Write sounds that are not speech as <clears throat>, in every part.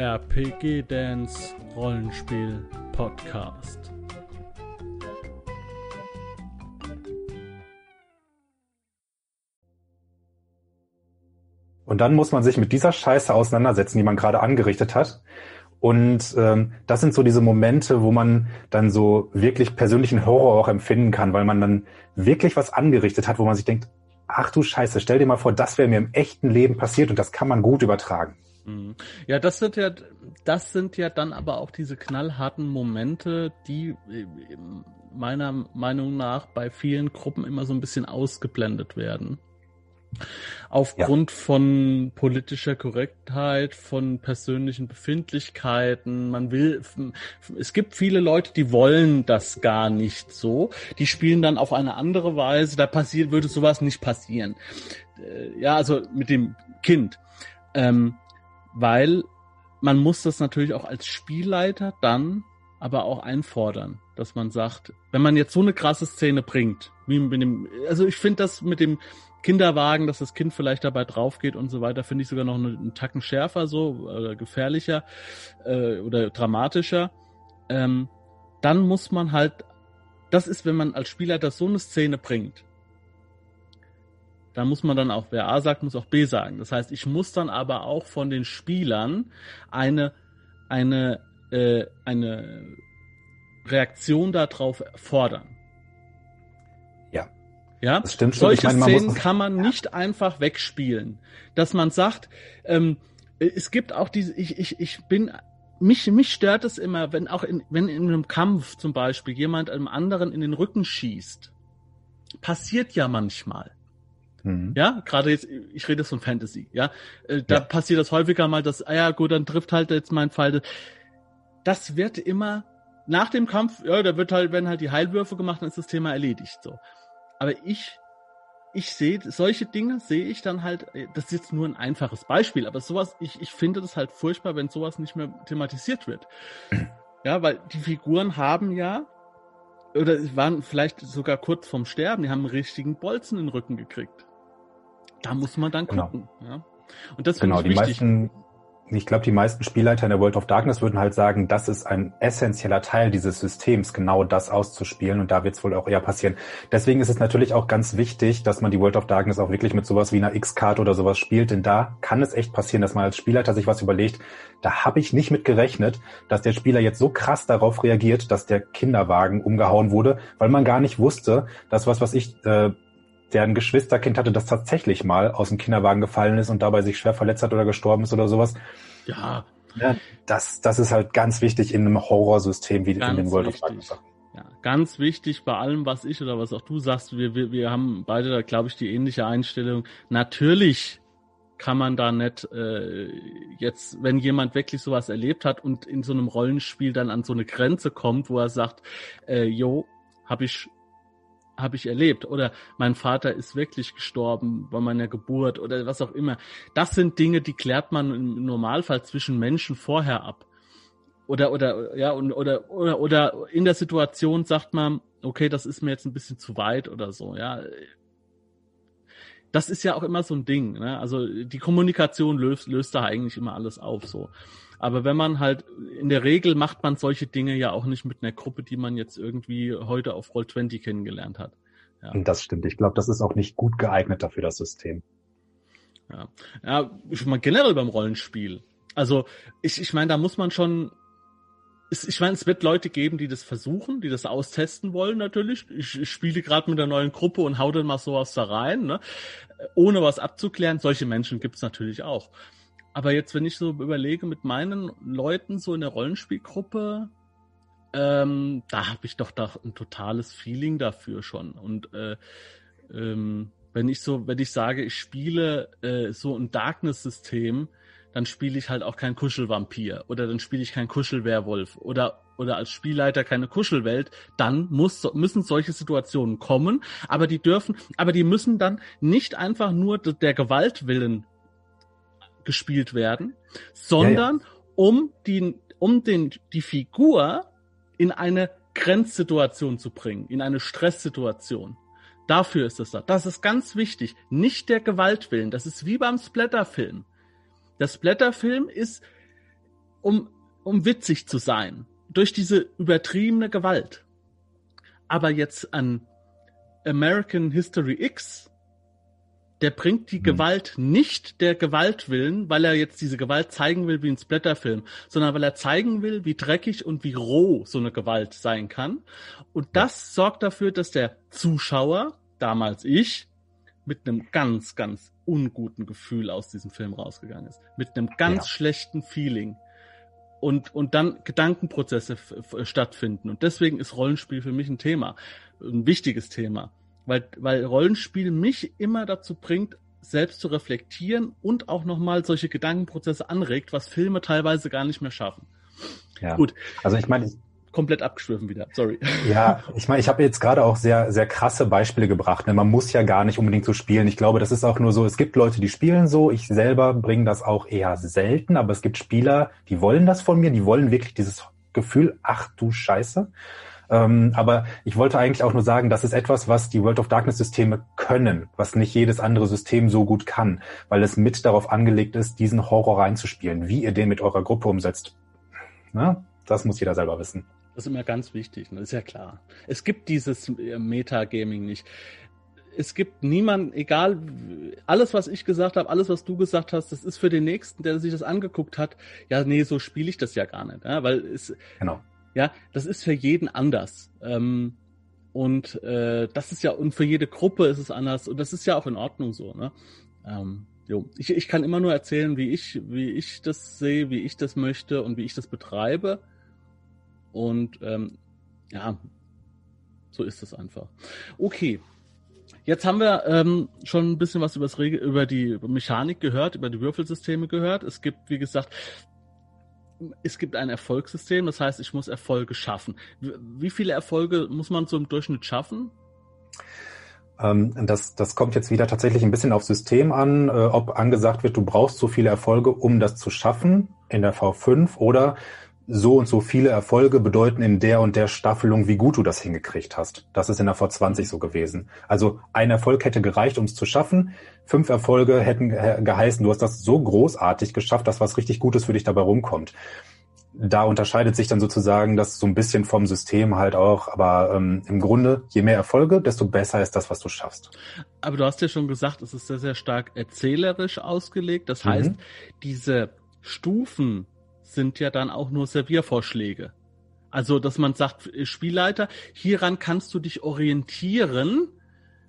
RPG Dance Rollenspiel Podcast. Und dann muss man sich mit dieser Scheiße auseinandersetzen, die man gerade angerichtet hat. Und ähm, das sind so diese Momente, wo man dann so wirklich persönlichen Horror auch empfinden kann, weil man dann wirklich was angerichtet hat, wo man sich denkt, ach du Scheiße, stell dir mal vor, das wäre mir im echten Leben passiert und das kann man gut übertragen. Mhm. Ja, das sind ja, das sind ja dann aber auch diese knallharten Momente, die äh, meiner Meinung nach bei vielen Gruppen immer so ein bisschen ausgeblendet werden. Aufgrund ja. von politischer Korrektheit, von persönlichen Befindlichkeiten. Man will, es gibt viele Leute, die wollen das gar nicht so. Die spielen dann auf eine andere Weise. Da passiert, würde sowas nicht passieren. Äh, ja, also mit dem Kind. Ähm, weil man muss das natürlich auch als Spielleiter dann aber auch einfordern, dass man sagt, wenn man jetzt so eine krasse Szene bringt, wie mit dem, also ich finde das mit dem Kinderwagen, dass das Kind vielleicht dabei drauf geht und so weiter, finde ich sogar noch einen, Tacken schärfer so, oder gefährlicher äh, oder dramatischer. Ähm, dann muss man halt, das ist, wenn man als Spielleiter so eine Szene bringt, da muss man dann auch, wer A sagt, muss auch B sagen. Das heißt, ich muss dann aber auch von den Spielern eine, eine, äh, eine Reaktion darauf fordern. Ja. Ja, das stimmt schon. Solche meine, Szenen kann man nicht einfach wegspielen. Dass man sagt, ähm, es gibt auch diese, ich, ich, ich bin mich, mich stört es immer, wenn auch in, wenn in einem Kampf zum Beispiel jemand einem anderen in den Rücken schießt. Passiert ja manchmal. Mhm. Ja, gerade jetzt, ich rede jetzt von Fantasy, ja. Äh, da ja. passiert das häufiger mal, dass, ah ja, gut, dann trifft halt jetzt mein Pfeil. Das wird immer nach dem Kampf, ja, da wird halt, werden halt die Heilwürfe gemacht, dann ist das Thema erledigt, so. Aber ich, ich sehe, solche Dinge sehe ich dann halt, äh, das ist jetzt nur ein einfaches Beispiel, aber sowas, ich, ich finde das halt furchtbar, wenn sowas nicht mehr thematisiert wird. <clears throat> Ja, weil die Figuren haben ja, oder waren vielleicht sogar kurz vorm Sterben, die haben einen richtigen Bolzen in den Rücken gekriegt. Da muss man dann genau. gucken. Genau. Ja. Und das genau, ich die wichtig. meisten, ich glaube, die meisten Spielleiter in der World of Darkness würden halt sagen, das ist ein essentieller Teil dieses Systems, genau das auszuspielen. Und da wird es wohl auch eher passieren. Deswegen ist es natürlich auch ganz wichtig, dass man die World of Darkness auch wirklich mit sowas wie einer X-Card oder sowas spielt. Denn da kann es echt passieren, dass man als Spielleiter sich was überlegt. Da habe ich nicht mit gerechnet, dass der Spieler jetzt so krass darauf reagiert, dass der Kinderwagen umgehauen wurde, weil man gar nicht wusste, dass was, was ich äh, der ein Geschwisterkind hatte, das tatsächlich mal aus dem Kinderwagen gefallen ist und dabei sich schwer verletzt hat oder gestorben ist oder sowas. Ja. ja das, das ist halt ganz wichtig in einem Horrorsystem wie ganz in den World wichtig. of Darkness. Ja, ganz wichtig bei allem, was ich oder was auch du sagst, wir, wir, wir haben beide da, glaube ich, die ähnliche Einstellung. Natürlich kann man da nicht äh, jetzt, wenn jemand wirklich sowas erlebt hat und in so einem Rollenspiel dann an so eine Grenze kommt, wo er sagt, äh, jo, habe ich habe ich erlebt oder mein Vater ist wirklich gestorben bei meiner Geburt oder was auch immer. Das sind Dinge, die klärt man im Normalfall zwischen Menschen vorher ab. Oder oder ja und oder oder oder in der Situation sagt man, okay, das ist mir jetzt ein bisschen zu weit oder so, ja. Das ist ja auch immer so ein Ding, ne? Also die Kommunikation löst löst da eigentlich immer alles auf so. Aber wenn man halt, in der Regel macht man solche Dinge ja auch nicht mit einer Gruppe, die man jetzt irgendwie heute auf Roll20 kennengelernt hat. Ja. Das stimmt. Ich glaube, das ist auch nicht gut geeignet dafür, das System. Ja, ja ich meine generell beim Rollenspiel. Also ich, ich meine, da muss man schon ich meine, es wird Leute geben, die das versuchen, die das austesten wollen natürlich. Ich, ich spiele gerade mit einer neuen Gruppe und hau dann mal sowas da rein, ne? ohne was abzuklären. Solche Menschen gibt's natürlich auch. Aber jetzt, wenn ich so überlege mit meinen Leuten so in der Rollenspielgruppe, ähm, da habe ich doch da ein totales Feeling dafür schon. Und äh, ähm, wenn ich so, wenn ich sage, ich spiele äh, so ein Darkness-System, dann spiele ich halt auch kein Kuschelvampir oder dann spiele ich kein Kuschelwerwolf oder oder als Spielleiter keine Kuschelwelt, dann muss, müssen solche Situationen kommen, aber die dürfen, aber die müssen dann nicht einfach nur der Gewaltwillen gespielt werden, sondern ja, ja. um die, um den, die Figur in eine Grenzsituation zu bringen, in eine Stresssituation. Dafür ist es da. Das ist ganz wichtig. Nicht der Gewaltwillen. Das ist wie beim Splatterfilm. Der Splatterfilm ist, um, um witzig zu sein. Durch diese übertriebene Gewalt. Aber jetzt an American History X der bringt die hm. Gewalt nicht der Gewalt willen, weil er jetzt diese Gewalt zeigen will wie ein Splatterfilm, sondern weil er zeigen will, wie dreckig und wie roh so eine Gewalt sein kann. Und das sorgt dafür, dass der Zuschauer, damals ich, mit einem ganz, ganz unguten Gefühl aus diesem Film rausgegangen ist. Mit einem ganz ja. schlechten Feeling. Und, und dann Gedankenprozesse stattfinden. Und deswegen ist Rollenspiel für mich ein Thema. Ein wichtiges Thema weil, weil Rollenspiel mich immer dazu bringt, selbst zu reflektieren und auch nochmal solche Gedankenprozesse anregt, was Filme teilweise gar nicht mehr schaffen. Ja. Gut. Also ich meine, komplett abgeschwiffen wieder. Sorry. Ja, ich meine, ich habe jetzt gerade auch sehr, sehr krasse Beispiele gebracht. Ne? Man muss ja gar nicht unbedingt so spielen. Ich glaube, das ist auch nur so, es gibt Leute, die spielen so. Ich selber bringe das auch eher selten, aber es gibt Spieler, die wollen das von mir, die wollen wirklich dieses Gefühl, ach du Scheiße. Ähm, aber ich wollte eigentlich auch nur sagen, das ist etwas, was die World of Darkness Systeme können, was nicht jedes andere System so gut kann, weil es mit darauf angelegt ist, diesen Horror reinzuspielen. Wie ihr den mit eurer Gruppe umsetzt, Na, das muss jeder selber wissen. Das ist immer ganz wichtig, ne? ist ja klar. Es gibt dieses äh, Metagaming nicht es gibt niemanden, egal, alles, was ich gesagt habe, alles, was du gesagt hast, das ist für den Nächsten, der sich das angeguckt hat, ja, nee, so spiele ich das ja gar nicht. Ja, weil es, genau. Ja, das ist für jeden anders. Ähm, und äh, das ist ja, und für jede Gruppe ist es anders. Und das ist ja auch in Ordnung so, ne? Ähm, jo. Ich, ich kann immer nur erzählen, wie ich, wie ich das sehe, wie ich das möchte und wie ich das betreibe. Und ähm, ja, so ist es einfach. Okay. Jetzt haben wir ähm, schon ein bisschen was über die Mechanik gehört, über die Würfelsysteme gehört. Es gibt, wie gesagt, es gibt ein Erfolgssystem, das heißt, ich muss Erfolge schaffen. Wie viele Erfolge muss man so im Durchschnitt schaffen? Ähm, das, das kommt jetzt wieder tatsächlich ein bisschen aufs System an, äh, ob angesagt wird, du brauchst so viele Erfolge, um das zu schaffen in der V5 oder so und so viele Erfolge bedeuten in der und der Staffelung, wie gut du das hingekriegt hast. Das ist in der V20 so gewesen. Also ein Erfolg hätte gereicht, um es zu schaffen. Fünf Erfolge hätten geheißen, du hast das so großartig geschafft, dass was richtig Gutes für dich dabei rumkommt. Da unterscheidet sich dann sozusagen das so ein bisschen vom System halt auch. Aber ähm, im Grunde, je mehr Erfolge, desto besser ist das, was du schaffst. Aber du hast ja schon gesagt, es ist sehr, sehr stark erzählerisch ausgelegt. Das mhm. heißt, diese Stufen sind ja dann auch nur Serviervorschläge. Also, dass man sagt, Spielleiter, hieran kannst du dich orientieren.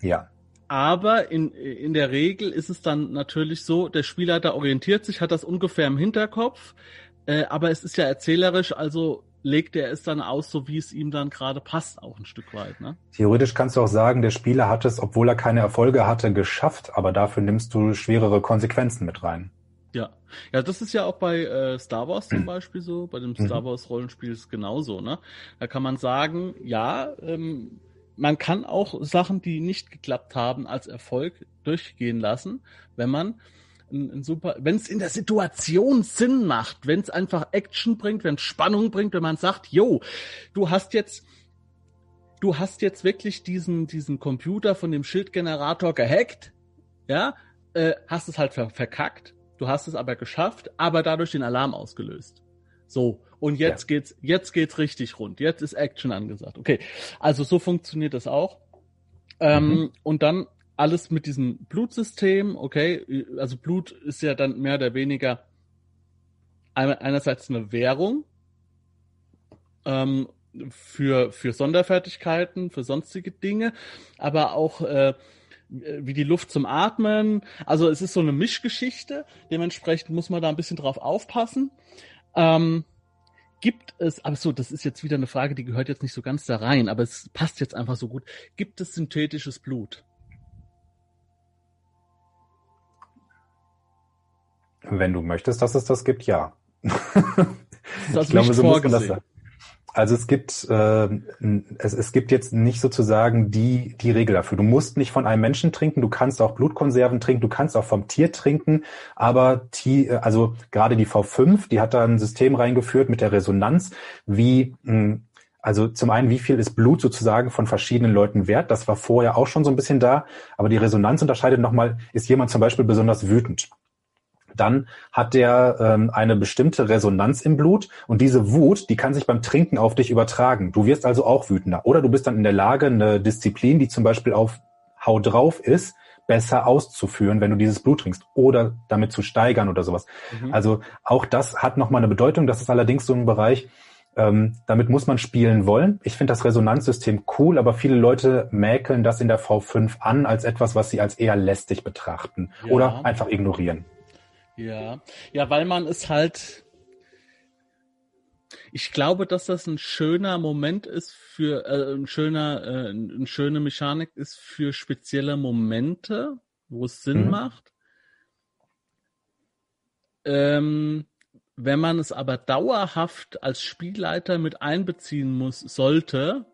Ja. Aber in, in der Regel ist es dann natürlich so, der Spielleiter orientiert sich, hat das ungefähr im Hinterkopf, äh, aber es ist ja erzählerisch, also legt er es dann aus, so wie es ihm dann gerade passt, auch ein Stück weit. Ne? Theoretisch kannst du auch sagen, der Spieler hat es, obwohl er keine Erfolge hatte, geschafft, aber dafür nimmst du schwerere Konsequenzen mit rein. Ja, ja, das ist ja auch bei äh, Star Wars zum <clears throat> Beispiel so. Bei dem mhm. Star Wars Rollenspiel ist es genauso. Ne, da kann man sagen, ja, ähm, man kann auch Sachen, die nicht geklappt haben, als Erfolg durchgehen lassen, wenn man ein, ein super, wenn es in der Situation Sinn macht, wenn es einfach Action bringt, wenn es Spannung bringt, wenn man sagt, yo, du hast jetzt du hast jetzt wirklich diesen, diesen Computer von dem Schildgenerator gehackt, ja, äh, hast es halt ver verkackt Du hast es aber geschafft, aber dadurch den Alarm ausgelöst. So. Und jetzt ja. geht's, jetzt geht's richtig rund. Jetzt ist Action angesagt. Okay. Also so funktioniert das auch. Ähm, mhm. Und dann alles mit diesem Blutsystem. Okay. Also Blut ist ja dann mehr oder weniger einerseits eine Währung, ähm, für, für Sonderfertigkeiten, für sonstige Dinge, aber auch äh, wie die Luft zum Atmen. Also es ist so eine Mischgeschichte. Dementsprechend muss man da ein bisschen drauf aufpassen. Ähm, gibt es, aber so, das ist jetzt wieder eine Frage, die gehört jetzt nicht so ganz da rein, aber es passt jetzt einfach so gut. Gibt es synthetisches Blut? Wenn du möchtest, dass es das gibt, ja. Das ich glaube, so muss man das. Also es gibt äh, es, es gibt jetzt nicht sozusagen die die Regel dafür. Du musst nicht von einem Menschen trinken, du kannst auch Blutkonserven trinken, du kannst auch vom Tier trinken, aber die, also gerade die V5, die hat da ein System reingeführt mit der Resonanz, wie mh, also zum einen, wie viel ist Blut sozusagen von verschiedenen Leuten wert? Das war vorher auch schon so ein bisschen da, aber die Resonanz unterscheidet nochmal, ist jemand zum Beispiel besonders wütend? Dann hat der ähm, eine bestimmte Resonanz im Blut und diese Wut, die kann sich beim Trinken auf dich übertragen. Du wirst also auch wütender. Oder du bist dann in der Lage, eine Disziplin, die zum Beispiel auf Hau drauf ist, besser auszuführen, wenn du dieses Blut trinkst oder damit zu steigern oder sowas. Mhm. Also auch das hat nochmal eine Bedeutung. Das ist allerdings so ein Bereich, ähm, damit muss man spielen wollen. Ich finde das Resonanzsystem cool, aber viele Leute mäkeln das in der V5 an als etwas, was sie als eher lästig betrachten ja. oder einfach ignorieren. Ja, ja, weil man es halt. Ich glaube, dass das ein schöner Moment ist für äh, ein schöner, äh, eine schöne Mechanik ist für spezielle Momente, wo es Sinn mhm. macht. Ähm, wenn man es aber dauerhaft als Spielleiter mit einbeziehen muss, sollte,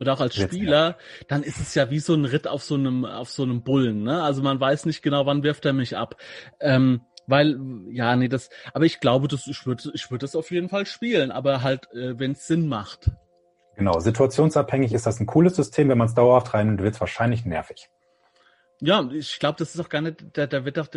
oder auch als Spieler, dann ist es ja wie so ein Ritt auf so einem, auf so einem Bullen, ne? Also man weiß nicht genau, wann wirft er mich ab. Ähm, weil, ja, nee, das, aber ich glaube, das, ich würde ich würde das auf jeden Fall spielen, aber halt, äh, wenn es Sinn macht. Genau, situationsabhängig ist das ein cooles System, wenn man es dauerhaft rein wird es wahrscheinlich nervig. Ja, ich glaube, das ist auch gar nicht, da, da wird doch,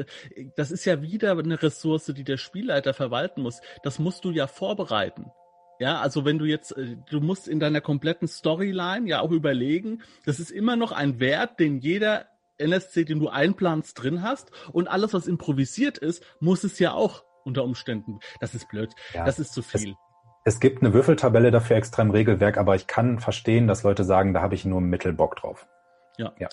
das ist ja wieder eine Ressource, die der Spielleiter verwalten muss. Das musst du ja vorbereiten. Ja, also wenn du jetzt, äh, du musst in deiner kompletten Storyline ja auch überlegen, das ist immer noch ein Wert, den jeder NSC, den du einplanst, drin hast. Und alles, was improvisiert ist, muss es ja auch unter Umständen. Das ist blöd. Ja, das ist zu viel. Es, es gibt eine Würfeltabelle dafür extra im Regelwerk, aber ich kann verstehen, dass Leute sagen, da habe ich nur Mittelbock drauf. Ja. ja.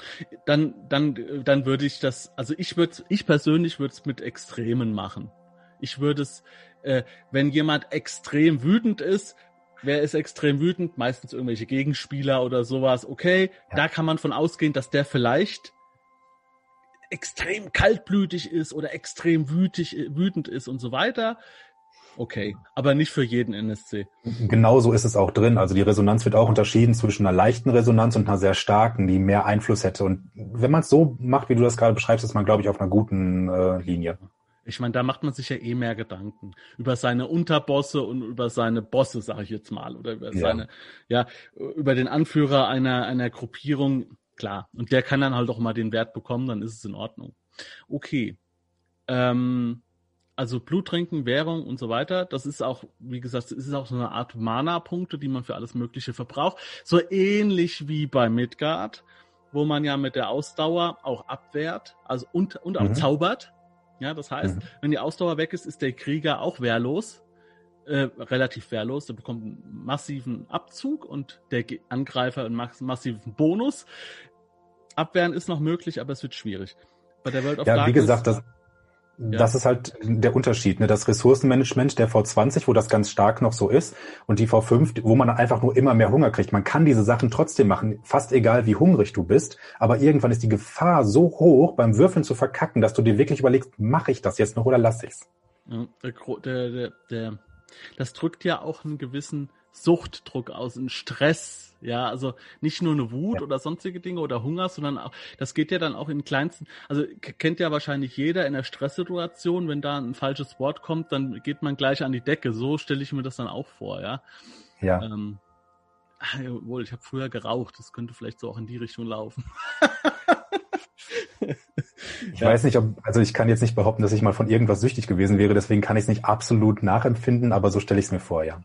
Dann, dann, dann würde ich das, also ich würde, ich persönlich würde es mit Extremen machen. Ich würde es, äh, wenn jemand extrem wütend ist, wer ist extrem wütend? Meistens irgendwelche Gegenspieler oder sowas. Okay, ja. da kann man von ausgehen, dass der vielleicht extrem kaltblütig ist oder extrem wütig, wütend ist und so weiter. Okay, aber nicht für jeden NSC. Genauso ist es auch drin. Also die Resonanz wird auch unterschieden zwischen einer leichten Resonanz und einer sehr starken, die mehr Einfluss hätte. Und wenn man es so macht, wie du das gerade beschreibst, ist man, glaube ich, auf einer guten äh, Linie. Ich meine, da macht man sich ja eh mehr Gedanken über seine Unterbosse und über seine Bosse, sage ich jetzt mal, oder über ja. seine, ja, über den Anführer einer einer Gruppierung. Klar, und der kann dann halt auch mal den Wert bekommen, dann ist es in Ordnung. Okay. Ähm, also Blut trinken, Währung und so weiter, das ist auch, wie gesagt, das ist auch so eine Art Mana-Punkte, die man für alles Mögliche verbraucht. So ähnlich wie bei Midgard, wo man ja mit der Ausdauer auch abwehrt, also und, und auch mhm. zaubert. Ja, das heißt, mhm. wenn die Ausdauer weg ist, ist der Krieger auch wehrlos, äh, relativ wehrlos. Der bekommt einen massiven Abzug und der Angreifer einen massiven Bonus. Abwehren ist noch möglich, aber es wird schwierig. Bei der World of ja, Darkness, wie gesagt, das, ja. Das ist halt der Unterschied, ne? Das Ressourcenmanagement der V20, wo das ganz stark noch so ist, und die V5, wo man einfach nur immer mehr Hunger kriegt. Man kann diese Sachen trotzdem machen, fast egal wie hungrig du bist, aber irgendwann ist die Gefahr so hoch, beim Würfeln zu verkacken, dass du dir wirklich überlegst, mache ich das jetzt noch oder lasse ich's? Der, der, der, das drückt ja auch einen gewissen Suchtdruck aus, einen Stress ja, also nicht nur eine Wut ja. oder sonstige Dinge oder Hunger, sondern auch, das geht ja dann auch in kleinsten, also kennt ja wahrscheinlich jeder in der Stresssituation, wenn da ein falsches Wort kommt, dann geht man gleich an die Decke. So stelle ich mir das dann auch vor, ja. Ja. Ähm, ach, wohl, ich habe früher geraucht, das könnte vielleicht so auch in die Richtung laufen. <laughs> Ich ja. weiß nicht, ob, also ich kann jetzt nicht behaupten, dass ich mal von irgendwas süchtig gewesen wäre, deswegen kann ich es nicht absolut nachempfinden, aber so stelle ich es mir vor, ja.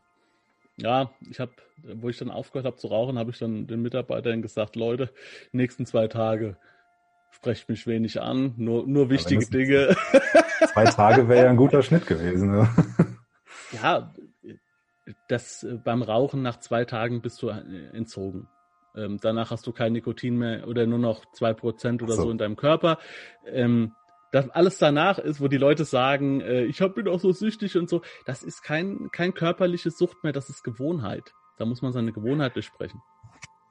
Ja, ich habe, wo ich dann aufgehört habe zu rauchen, habe ich dann den Mitarbeitern gesagt, Leute, die nächsten zwei Tage sprecht mich wenig an, nur, nur wichtige Dinge. <laughs> Zwei Tage wäre ja ein guter Schnitt gewesen. Ne? <laughs> Ja, das beim Rauchen nach zwei Tagen bist du entzogen. Ähm, danach hast du kein Nikotin mehr oder nur noch zwei Prozent oder so. so. in deinem Körper. Ähm, das alles danach ist, wo die Leute sagen, äh, ich hab, bin auch so süchtig und so, das ist kein, kein körperliche Sucht mehr, das ist Gewohnheit. Da muss man seine Gewohnheit durchsprechen.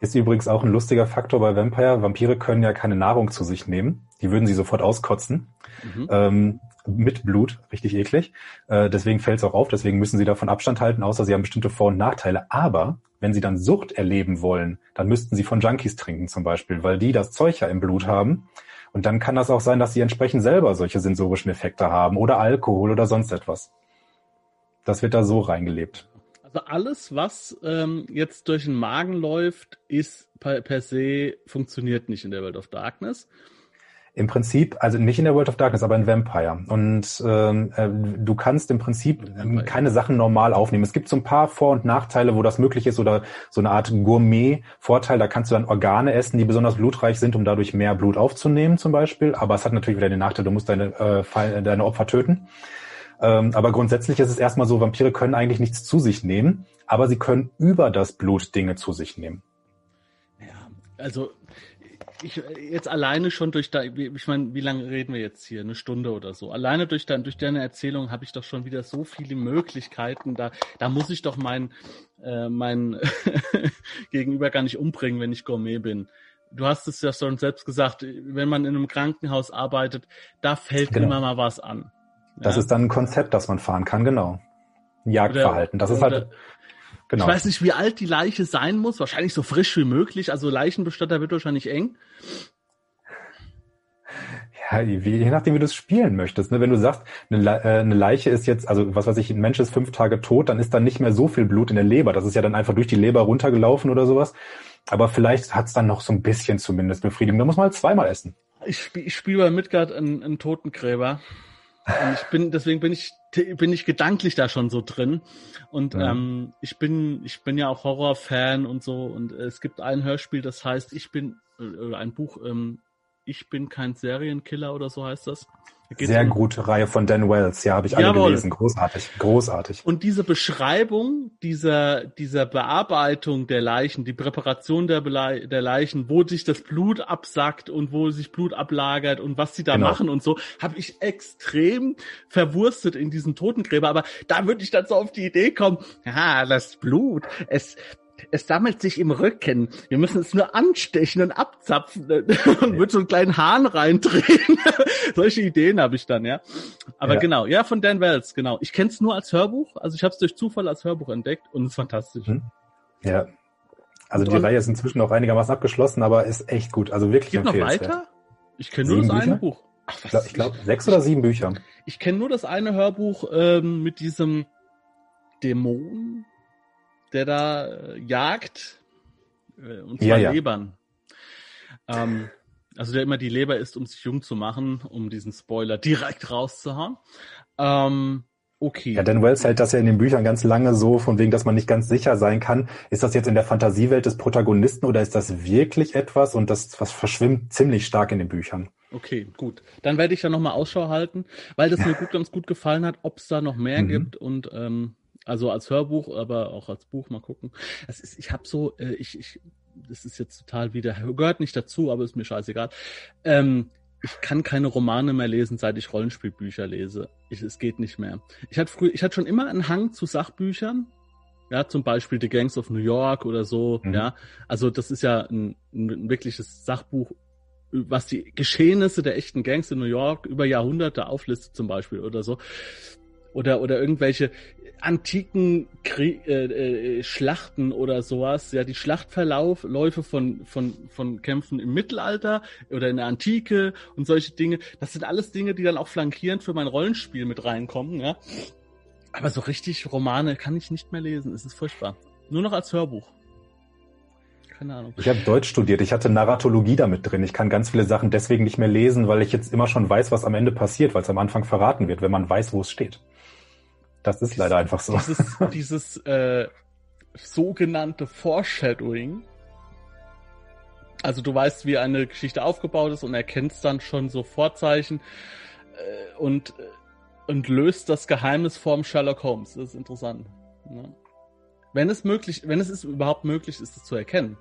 Ist übrigens auch ein lustiger Faktor bei Vampire. Vampire können ja keine Nahrung zu sich nehmen. Die würden sie sofort auskotzen. Mhm. Ähm, mit Blut, richtig eklig. Äh, deswegen fällt es auch auf, deswegen müssen sie davon Abstand halten, außer sie haben bestimmte Vor- und Nachteile. Aber wenn sie dann Sucht erleben wollen, dann müssten sie von Junkies trinken zum Beispiel, weil die das Zeug ja im Blut haben und dann kann das auch sein, dass sie entsprechend selber solche sensorischen Effekte haben oder Alkohol oder sonst etwas. Das wird da so reingelebt. Also alles, was ähm, jetzt durch den Magen läuft, ist per, per, se funktioniert nicht in der World of Darkness. Im Prinzip, also nicht in der World of Darkness, aber in Vampire. Und ähm, äh, du kannst im Prinzip Vampire. keine Sachen normal aufnehmen. Es gibt so ein paar Vor- und Nachteile, wo das möglich ist oder so eine Art Gourmet-Vorteil. Da kannst du dann Organe essen, die besonders blutreich sind, um dadurch mehr Blut aufzunehmen zum Beispiel. Aber es hat natürlich wieder den Nachteil, du musst deine, äh, deine Opfer töten. Ähm, aber grundsätzlich ist es erstmal so, Vampire können eigentlich nichts zu sich nehmen, aber sie können über das Blut Dinge zu sich nehmen. Ja, also ich jetzt alleine schon durch da, ich meine, wie lange reden wir jetzt hier? Eine Stunde oder so. Alleine durch, dein, durch deine Erzählung habe ich doch schon wieder so viele Möglichkeiten. Da, da muss ich doch mein, äh, mein <laughs> Gegenüber gar nicht umbringen, wenn ich Gourmet bin. Du hast es ja schon selbst gesagt, wenn man in einem Krankenhaus arbeitet, da fällt genau. immer mal was an. Das ja? ist dann ein Konzept, das man fahren kann, genau. Jagdverhalten. Das ist halt. Genau. Ich weiß nicht, wie alt die Leiche sein muss. Wahrscheinlich so frisch wie möglich. Also Leichenbestatter wird wahrscheinlich eng. Ja, je nachdem, wie du es spielen möchtest. Ne? Wenn du sagst, eine, Le äh, eine Leiche ist jetzt, also was weiß ich, ein Mensch ist fünf Tage tot, dann ist dann nicht mehr so viel Blut in der Leber. Das ist ja dann einfach durch die Leber runtergelaufen oder sowas. Aber vielleicht hat es dann noch so ein bisschen zumindest Befriedigung. Da muss man halt zweimal essen. Ich spiele ich spiel bei Midgard einen, einen Totengräber. Und ich bin, deswegen bin ich, bin ich gedanklich da schon so drin. Und ja. ähm, ich bin, ich bin ja auch Horrorfan und so. Und es gibt ein Hörspiel, das heißt, ich bin, äh, ein Buch, ähm, ich bin kein Serienkiller oder so heißt das. Sehr um, gute Reihe von Dan Wells, ja, habe ich alle gelesen. Großartig, großartig. Und diese Beschreibung dieser, dieser Bearbeitung der Leichen, die Präparation der, der Leichen, wo sich das Blut absackt und wo sich Blut ablagert und was sie da genau. machen und so, habe ich extrem verwurstet in diesen Totengräber. Aber da würde ich dann so auf die Idee kommen, ja, das Blut, es, es sammelt sich im Rücken. Wir müssen es nur anstechen und abzapfen <laughs> und wird so einen kleinen Hahn reindrehen. <laughs> Solche Ideen habe ich dann, ja. Aber ja. genau, ja, von Dan Wells, genau. Ich kenne es nur als Hörbuch. Also ich habe es durch Zufall als Hörbuch entdeckt und es ist fantastisch. Hm. Ja. Also die und Reihe ist inzwischen auch einigermaßen abgeschlossen, aber ist echt gut. Also wirklich Gibt noch weiter? Ich kenne nur das Bücher? eine Buch. Ach, was ich glaube, glaub, sechs oder sieben Bücher. Ich kenne nur das eine Hörbuch ähm, mit diesem Dämon, der da äh, jagt, äh, und zwar ja, ja. Lebern. Ähm, also der immer die Leber isst, um sich jung zu machen, um diesen Spoiler direkt rauszuhauen. Ähm, okay. Ja, Dan Wells hält das ja in den Büchern ganz lange so, von wegen, dass man nicht ganz sicher sein kann. Ist das jetzt in der Fantasiewelt des Protagonisten oder ist das wirklich etwas? Und das was verschwimmt ziemlich stark in den Büchern. Okay, gut. Dann werde ich ja nochmal Ausschau halten, weil das mir gut, ganz gut gefallen hat, ob es da noch mehr mhm. gibt und ähm, also als Hörbuch, aber auch als Buch, mal gucken. Das ist, ich habe so, äh, ich, ich, das ist jetzt total wieder, gehört nicht dazu, aber ist mir scheißegal. Ähm, ich kann keine Romane mehr lesen, seit ich Rollenspielbücher lese. Ich, es geht nicht mehr. Ich hatte früher, ich hatte schon immer einen Hang zu Sachbüchern. Ja, zum Beispiel The Gangs of New York oder so. Mhm. Ja, also das ist ja ein, ein wirkliches Sachbuch was die Geschehnisse der echten Gangs in New York über Jahrhunderte auflistet zum Beispiel oder so. Oder, oder irgendwelche antiken Krieg, äh, äh, Schlachten oder sowas, ja, die Schlachtverläufe von, von, von Kämpfen im Mittelalter oder in der Antike und solche Dinge, das sind alles Dinge, die dann auch flankierend für mein Rollenspiel mit reinkommen, ja. Aber so richtig Romane kann ich nicht mehr lesen, es ist furchtbar. Nur noch als Hörbuch. Keine Ahnung. Ich habe Deutsch studiert, ich hatte Narratologie damit drin. Ich kann ganz viele Sachen deswegen nicht mehr lesen, weil ich jetzt immer schon weiß, was am Ende passiert, weil es am Anfang verraten wird, wenn man weiß, wo es steht. Das ist leider einfach so. Dieses, <laughs> dieses äh, sogenannte Foreshadowing. Also du weißt, wie eine Geschichte aufgebaut ist und erkennst dann schon so Vorzeichen äh, und, äh, und löst das Geheimnis vorm Sherlock Holmes. Das ist interessant. Ja. Wenn es möglich, wenn es ist überhaupt möglich ist, es zu erkennen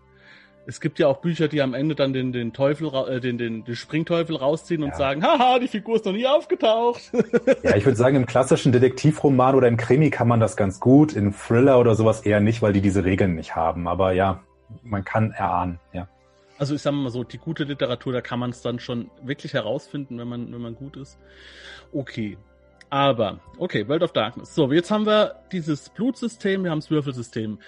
es gibt ja auch Bücher, die am Ende dann den, den Teufel, äh, den, den, den Springteufel rausziehen und ja. sagen, haha, die Figur ist noch nie aufgetaucht. <laughs> Ja, ich würde sagen, im klassischen Detektivroman oder im Krimi kann man das ganz gut, in Thriller oder sowas eher nicht, weil die diese Regeln nicht haben. Aber ja, man kann erahnen, ja. Also ich sag mal so, die gute Literatur, da kann man es dann schon wirklich herausfinden, wenn man, wenn man gut ist. Okay. Aber, okay, World of Darkness. So, jetzt haben wir dieses Blutsystem, wir haben das Würfelsystem.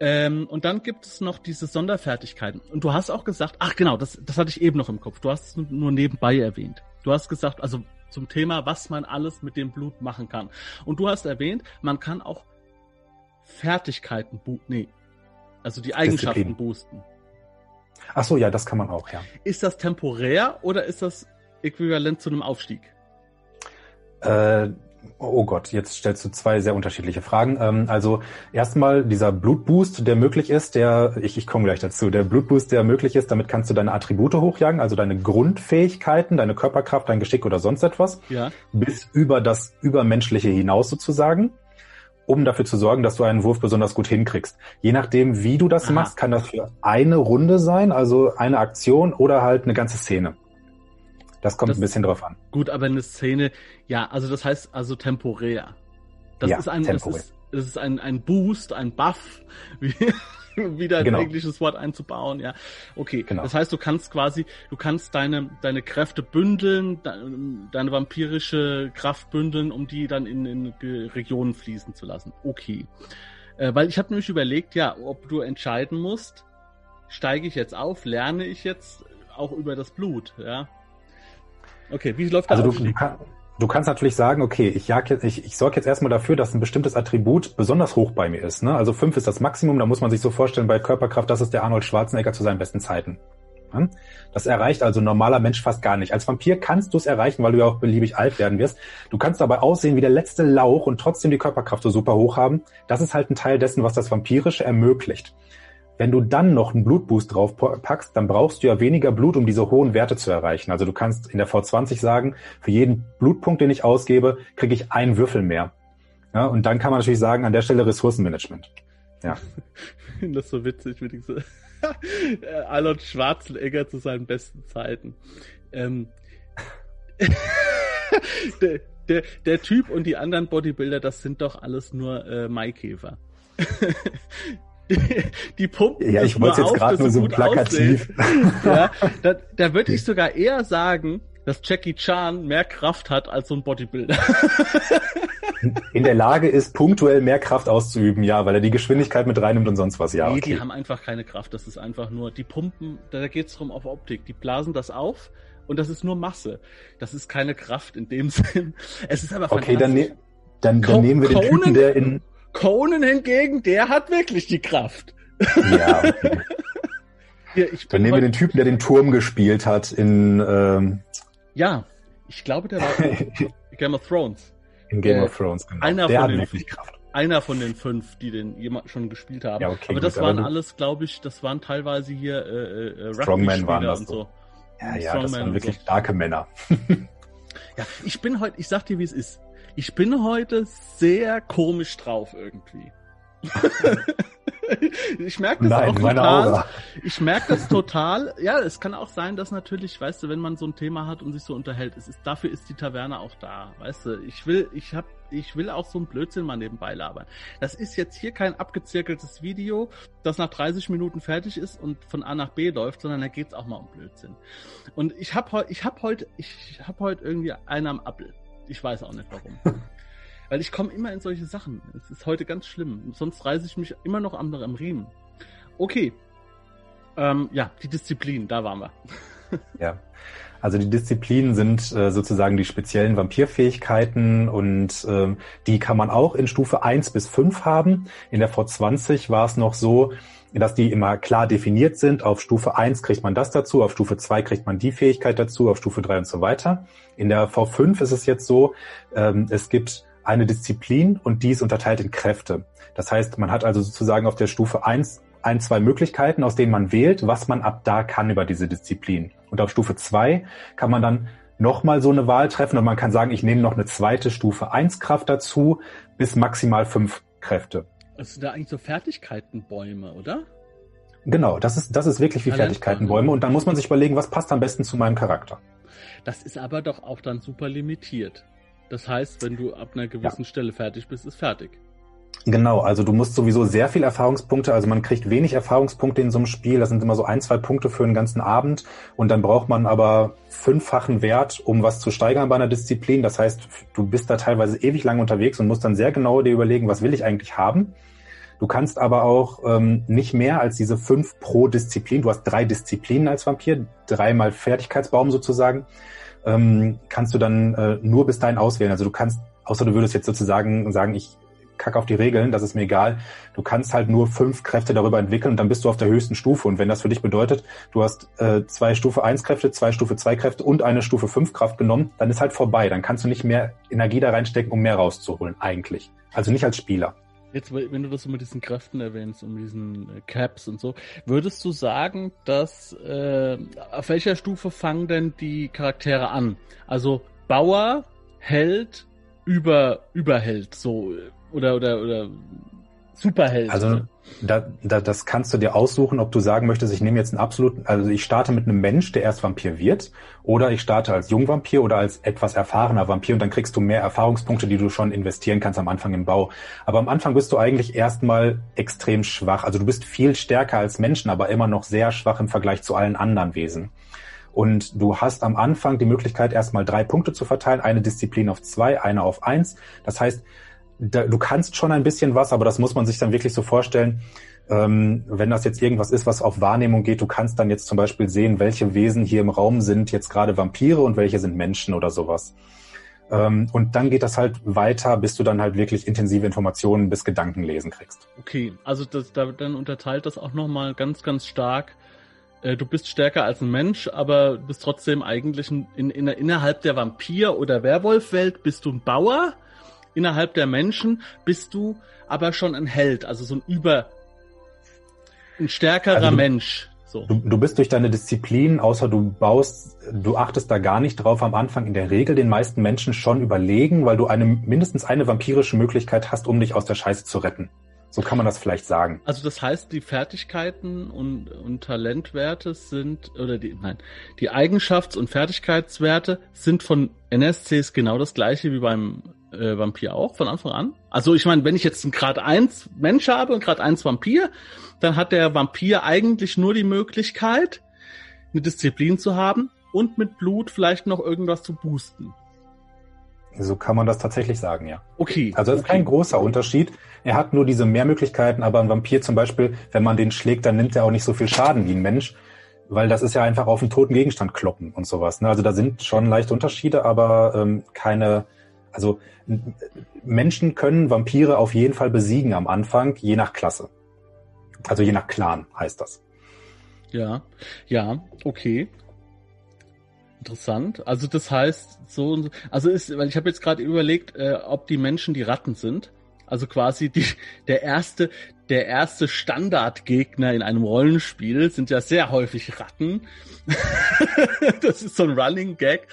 Ähm, und dann gibt es noch diese Sonderfertigkeiten. Und du hast auch gesagt, ach genau, das, das hatte ich eben noch im Kopf. Du hast es nur nebenbei erwähnt. Du hast gesagt, also zum Thema, was man alles mit dem Blut machen kann. Und du hast erwähnt, man kann auch Fertigkeiten boosten. Nee. Also die Eigenschaften boosten. Ach so, ja, das kann man auch, ja. Ist das temporär oder ist das äquivalent zu einem Aufstieg? Äh, Oh Gott, jetzt stellst du zwei sehr unterschiedliche Fragen. Ähm, also erstmal dieser Blutboost, der möglich ist, der, ich, ich komme gleich dazu, der Blutboost, der möglich ist, damit kannst du deine Attribute hochjagen, also deine Grundfähigkeiten, deine Körperkraft, dein Geschick oder sonst etwas, ja. bis über das Übermenschliche hinaus sozusagen, um dafür zu sorgen, dass du einen Wurf besonders gut hinkriegst. Je nachdem, wie du das Aha. machst, kann das für eine Runde sein, also eine Aktion oder halt eine ganze Szene. Das kommt das, ein bisschen drauf an. Gut, aber eine Szene, ja, also das heißt also temporär. Das ja, ist ein, temporär. das ist, das ist ein, ein Boost, ein Buff, <laughs> wie, wieder ein genau. englisches Wort einzubauen, ja. Okay, genau. das heißt, du kannst quasi, du kannst deine, deine Kräfte bündeln, deine vampirische Kraft bündeln, um die dann in, in Regionen fließen zu lassen. Okay. Äh, weil ich habe nämlich überlegt, ja, ob du entscheiden musst, steige ich jetzt auf, lerne ich jetzt auch über das Blut, ja. Okay, wie läuft das? Also du, kann, du, kannst natürlich sagen, okay, ich jag jetzt, ich, ich sorge jetzt erstmal dafür, dass ein bestimmtes Attribut besonders hoch bei mir ist. Ne? Also fünf ist das Maximum, da muss man sich so vorstellen, bei Körperkraft, das ist der Arnold Schwarzenegger zu seinen besten Zeiten. Das erreicht also ein normaler Mensch fast gar nicht. Als Vampir kannst du es erreichen, weil du ja auch beliebig alt werden wirst. Du kannst dabei aussehen wie der letzte Lauch und trotzdem die Körperkraft so super hoch haben. Das ist halt ein Teil dessen, was das Vampirische ermöglicht. Wenn du dann noch einen Blutboost drauf packst, dann brauchst du ja weniger Blut, um diese hohen Werte zu erreichen. Also du kannst in der V20 sagen, für jeden Blutpunkt, den ich ausgebe, kriege ich einen Würfel mehr. Ja, und dann kann man natürlich sagen, an der Stelle Ressourcenmanagement. Ja. Ich <laughs> finde das so witzig mit diese <laughs> Arnold Schwarzenegger zu seinen besten Zeiten. Ähm, <laughs> der, der, der Typ und die anderen Bodybuilder, das sind doch alles nur äh, Maikäfer. <laughs> die pumpen ja, ich wollte jetzt gerade nur so plakativ. ja, <laughs> da, da würde ich sogar eher sagen, dass Jackie Chan mehr Kraft hat als so ein Bodybuilder. In der Lage ist, punktuell mehr Kraft auszuüben, ja, weil er die Geschwindigkeit mit reinnimmt und sonst was, ja. Nee, okay. die haben einfach keine Kraft. Das ist einfach nur, die pumpen, da geht es drum auf Optik. Die blasen das auf und das ist nur Masse. Das ist keine Kraft in dem <laughs> Sinn. Es ist aber Okay, dann, ne dann, dann nehmen wir den Typen, der in Conan hingegen, der hat wirklich die Kraft. Ja, okay. <laughs> Hier, Dann nehmen wir den Typen, der den Turm gespielt hat in. Ähm, ja, ich glaube, der war <laughs> Game of Thrones. In Game äh, of Thrones, genau. Einer der von hat den, wirklich Kraft. Einer von den fünf, die den jemand schon gespielt haben. Ja, okay, aber gut, das waren aber alles, glaube ich, das waren teilweise hier äh, äh, Strongmen waren das und so. Ja, ja, das waren wirklich so. starke Männer. <laughs> ja, ich bin heute, ich sag dir, wie es ist. Ich bin heute sehr komisch drauf irgendwie. <laughs> ich merke das Nein, auch total. Ich merke das total. Ja, es kann auch sein, dass natürlich, weißt du, wenn man so ein Thema hat und sich so unterhält, es ist, dafür ist die Taverne auch da. Weißt du, ich will, ich hab, ich will auch so ein Blödsinn mal nebenbei labern. Das ist jetzt hier kein abgezirkeltes Video, das nach 30 Minuten fertig ist und von A nach B läuft, sondern da geht's auch mal um Blödsinn. Und ich heute, ich habe heute, ich habe heute irgendwie einen am Appel. Ich weiß auch nicht warum. <laughs> Weil ich komme immer in solche Sachen. Es ist heute ganz schlimm. Sonst reiße ich mich immer noch am, am Riemen. Okay. Ähm, ja, die Disziplin, da waren wir. <laughs> ja. Also die Disziplinen sind äh, sozusagen die speziellen Vampirfähigkeiten und ähm, die kann man auch in Stufe 1 bis 5 haben. In der V20 war es noch so, dass die immer klar definiert sind. Auf Stufe 1 kriegt man das dazu, auf Stufe 2 kriegt man die Fähigkeit dazu, auf Stufe 3 und so weiter. In der V5 ist es jetzt so, ähm, es gibt eine Disziplin und die ist unterteilt in Kräfte. Das heißt, man hat also sozusagen auf der Stufe 1 ein, zwei Möglichkeiten, aus denen man wählt, was man ab da kann über diese Disziplin. Und auf Stufe 2 kann man dann nochmal so eine Wahl treffen und man kann sagen, ich nehme noch eine zweite Stufe 1 Kraft dazu bis maximal fünf Kräfte. Das sind da eigentlich so Fertigkeitenbäume, oder? Genau, das ist, das ist wirklich wie Fertigkeitenbäume. Und dann muss man sich überlegen, was passt am besten zu meinem Charakter. Das ist aber doch auch dann super limitiert. Das heißt, wenn du ab einer gewissen ja. Stelle fertig bist, ist fertig. Genau, also du musst sowieso sehr viel Erfahrungspunkte, also man kriegt wenig Erfahrungspunkte in so einem Spiel, das sind immer so ein, zwei Punkte für einen ganzen Abend und dann braucht man aber fünffachen Wert, um was zu steigern bei einer Disziplin. Das heißt, du bist da teilweise ewig lang unterwegs und musst dann sehr genau dir überlegen, was will ich eigentlich haben. Du kannst aber auch ähm, nicht mehr als diese fünf pro Disziplin, du hast drei Disziplinen als Vampir, dreimal Fertigkeitsbaum sozusagen, ähm, kannst du dann äh, nur bis dahin auswählen. Also du kannst, außer du würdest jetzt sozusagen sagen, ich kack auf die Regeln, das ist mir egal. Du kannst halt nur fünf Kräfte darüber entwickeln und dann bist du auf der höchsten Stufe. Und wenn das für dich bedeutet, du hast äh, zwei Stufe 1 Kräfte, zwei Stufe 2 Kräfte und eine Stufe 5 Kraft genommen, dann ist halt vorbei. Dann kannst du nicht mehr Energie da reinstecken, um mehr rauszuholen, eigentlich. Also nicht als Spieler. Jetzt, wenn du das so mit diesen Kräften erwähnst und diesen äh, Caps und so, würdest du sagen, dass äh, auf welcher Stufe fangen denn die Charaktere an? Also Bauer, Held, über Überheld, so oder oder oder Superheld. Also da, da, das kannst du dir aussuchen, ob du sagen möchtest, ich nehme jetzt einen absoluten, also ich starte mit einem Mensch, der erst Vampir wird, oder ich starte als Jungvampir oder als etwas erfahrener Vampir und dann kriegst du mehr Erfahrungspunkte, die du schon investieren kannst am Anfang im Bau. Aber am Anfang bist du eigentlich erstmal extrem schwach. Also du bist viel stärker als Menschen, aber immer noch sehr schwach im Vergleich zu allen anderen Wesen. Und du hast am Anfang die Möglichkeit, erstmal drei Punkte zu verteilen, eine Disziplin auf zwei, eine auf eins. Das heißt, da, du kannst schon ein bisschen was, aber das muss man sich dann wirklich so vorstellen. Ähm, wenn das jetzt irgendwas ist, was auf Wahrnehmung geht, du kannst dann jetzt zum Beispiel sehen, welche Wesen hier im Raum sind jetzt gerade Vampire und welche sind Menschen oder sowas. Ähm, und dann geht das halt weiter, bis du dann halt wirklich intensive Informationen bis Gedankenlesen kriegst. Okay, also das, da, dann unterteilt das auch nochmal ganz, ganz stark. Äh, du bist stärker als ein Mensch, aber bist trotzdem eigentlich in, in, innerhalb der Vampir- oder Werwolf-Welt bist du ein Bauer innerhalb der Menschen bist du aber schon ein Held, also so ein über, ein stärkerer also du, Mensch. So. Du, du bist durch deine Disziplin, außer du baust, du achtest da gar nicht drauf am Anfang in der Regel den meisten Menschen schon überlegen, weil du eine mindestens eine vampirische Möglichkeit hast, um dich aus der Scheiße zu retten. So kann man das vielleicht sagen. Also das heißt, die Fertigkeiten und, und Talentwerte sind, oder die, nein, die Eigenschafts- und Fertigkeitswerte sind von NSCs genau das gleiche wie beim äh, Vampir auch von Anfang an? Also ich meine, wenn ich jetzt einen Grad 1 Mensch habe und Grad 1 Vampir, dann hat der Vampir eigentlich nur die Möglichkeit, eine Disziplin zu haben und mit Blut vielleicht noch irgendwas zu boosten. So kann man das tatsächlich sagen, ja. Okay. Also das ist okay. kein großer Unterschied. Er hat nur diese Mehrmöglichkeiten, aber ein Vampir zum Beispiel, wenn man den schlägt, dann nimmt er auch nicht so viel Schaden wie ein Mensch, weil das ist ja einfach auf einen toten Gegenstand kloppen und sowas. Ne? Also da sind schon leichte Unterschiede, aber ähm, keine, also Menschen können Vampire auf jeden Fall besiegen am Anfang, je nach Klasse. Also je nach Clan heißt das. Ja, ja, okay. Interessant. Also das heißt so, also ist, weil ich habe jetzt gerade überlegt, äh, ob die Menschen die Ratten sind. Also quasi die, der erste, der erste Standardgegner in einem Rollenspiel sind ja sehr häufig Ratten. <laughs> das ist so ein Running Gag.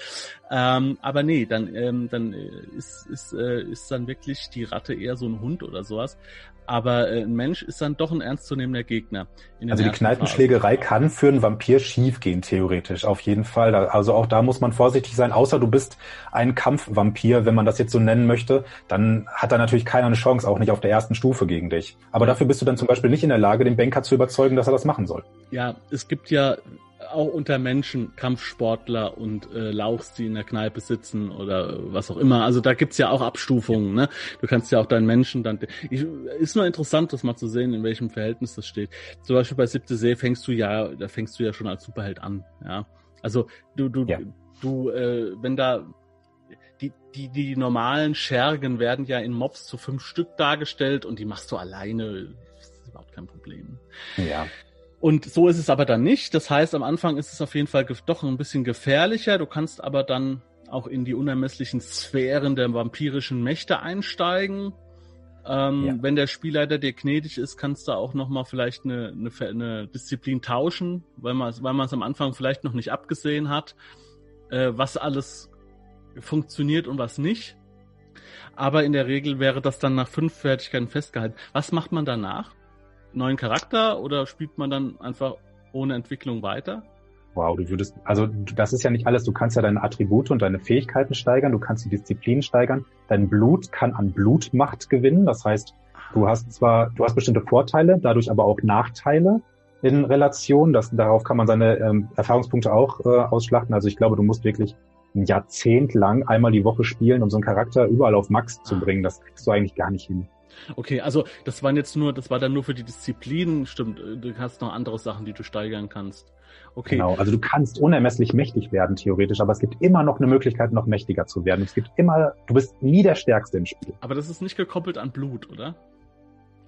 Ähm, aber nee, dann, ähm, dann äh, ist, ist, äh, ist dann wirklich die Ratte eher so ein Hund oder sowas. Aber äh, ein Mensch ist dann doch ein ernstzunehmender Gegner. also die Kneipenschlägerei Phase. kann für einen Vampir schiefgehen, theoretisch, auf jeden Fall. Also auch da muss man vorsichtig sein, außer du bist ein Kampfvampir, wenn man das jetzt so nennen möchte, dann hat da natürlich keiner eine Chance, auch nicht auf der ersten Stufe gegen dich. Aber dafür bist du dann zum Beispiel nicht in der Lage, den Banker zu überzeugen, dass er das machen soll. Ja, es gibt ja auch unter Menschen Kampfsportler und äh, Lauchs, die in der Kneipe sitzen oder was auch immer. Also da gibt's ja auch Abstufungen. Ne? Du kannst ja auch deinen Menschen dann. Ich, ist nur interessant, das mal zu sehen, in welchem Verhältnis das steht. Zum Beispiel bei Siebte See fängst du ja, da fängst du ja schon als Superheld an. Ja, also du, du, ja. du, äh, wenn da die, die, die normalen Schergen werden ja in Mobs zu fünf Stück dargestellt und die machst du alleine. Das ist überhaupt kein Problem. Ja. Und so ist es aber dann nicht. Das heißt, am Anfang ist es auf jeden Fall doch ein bisschen gefährlicher. Du kannst aber dann auch in die unermesslichen Sphären der vampirischen Mächte einsteigen. Ähm, ja. Wenn der Spielleiter dir gnädig ist, kannst du auch nochmal vielleicht eine, eine, eine, Disziplin tauschen, weil man weil man es am Anfang vielleicht noch nicht abgesehen hat, äh, was alles funktioniert und was nicht. Aber in der Regel wäre das dann nach fünf Fertigkeiten festgehalten. Was macht man danach? Neuen Charakter oder spielt man dann einfach ohne Entwicklung weiter? Wow, du würdest, also das ist ja nicht alles. Du kannst ja deine Attribute und deine Fähigkeiten steigern, du kannst die Disziplin steigern. Dein Blut kann an Blutmacht gewinnen. Das heißt, du hast zwar, du hast bestimmte Vorteile, dadurch aber auch Nachteile in Relation. Das, darauf kann man seine ähm, Erfahrungspunkte auch äh, ausschlachten. Also ich glaube, du musst wirklich ein Jahrzehnt lang einmal die Woche spielen, um so einen Charakter überall auf Max zu bringen. Das kriegst du eigentlich gar nicht hin. Okay, also das waren jetzt nur, das war dann nur für die Disziplinen, stimmt. Du hast noch andere Sachen, die du steigern kannst. Okay. Genau, also du kannst unermesslich mächtig werden, theoretisch, aber es gibt immer noch eine Möglichkeit, noch mächtiger zu werden. Es gibt immer, du bist nie der Stärkste im Spiel. Aber das ist nicht gekoppelt an Blut, oder?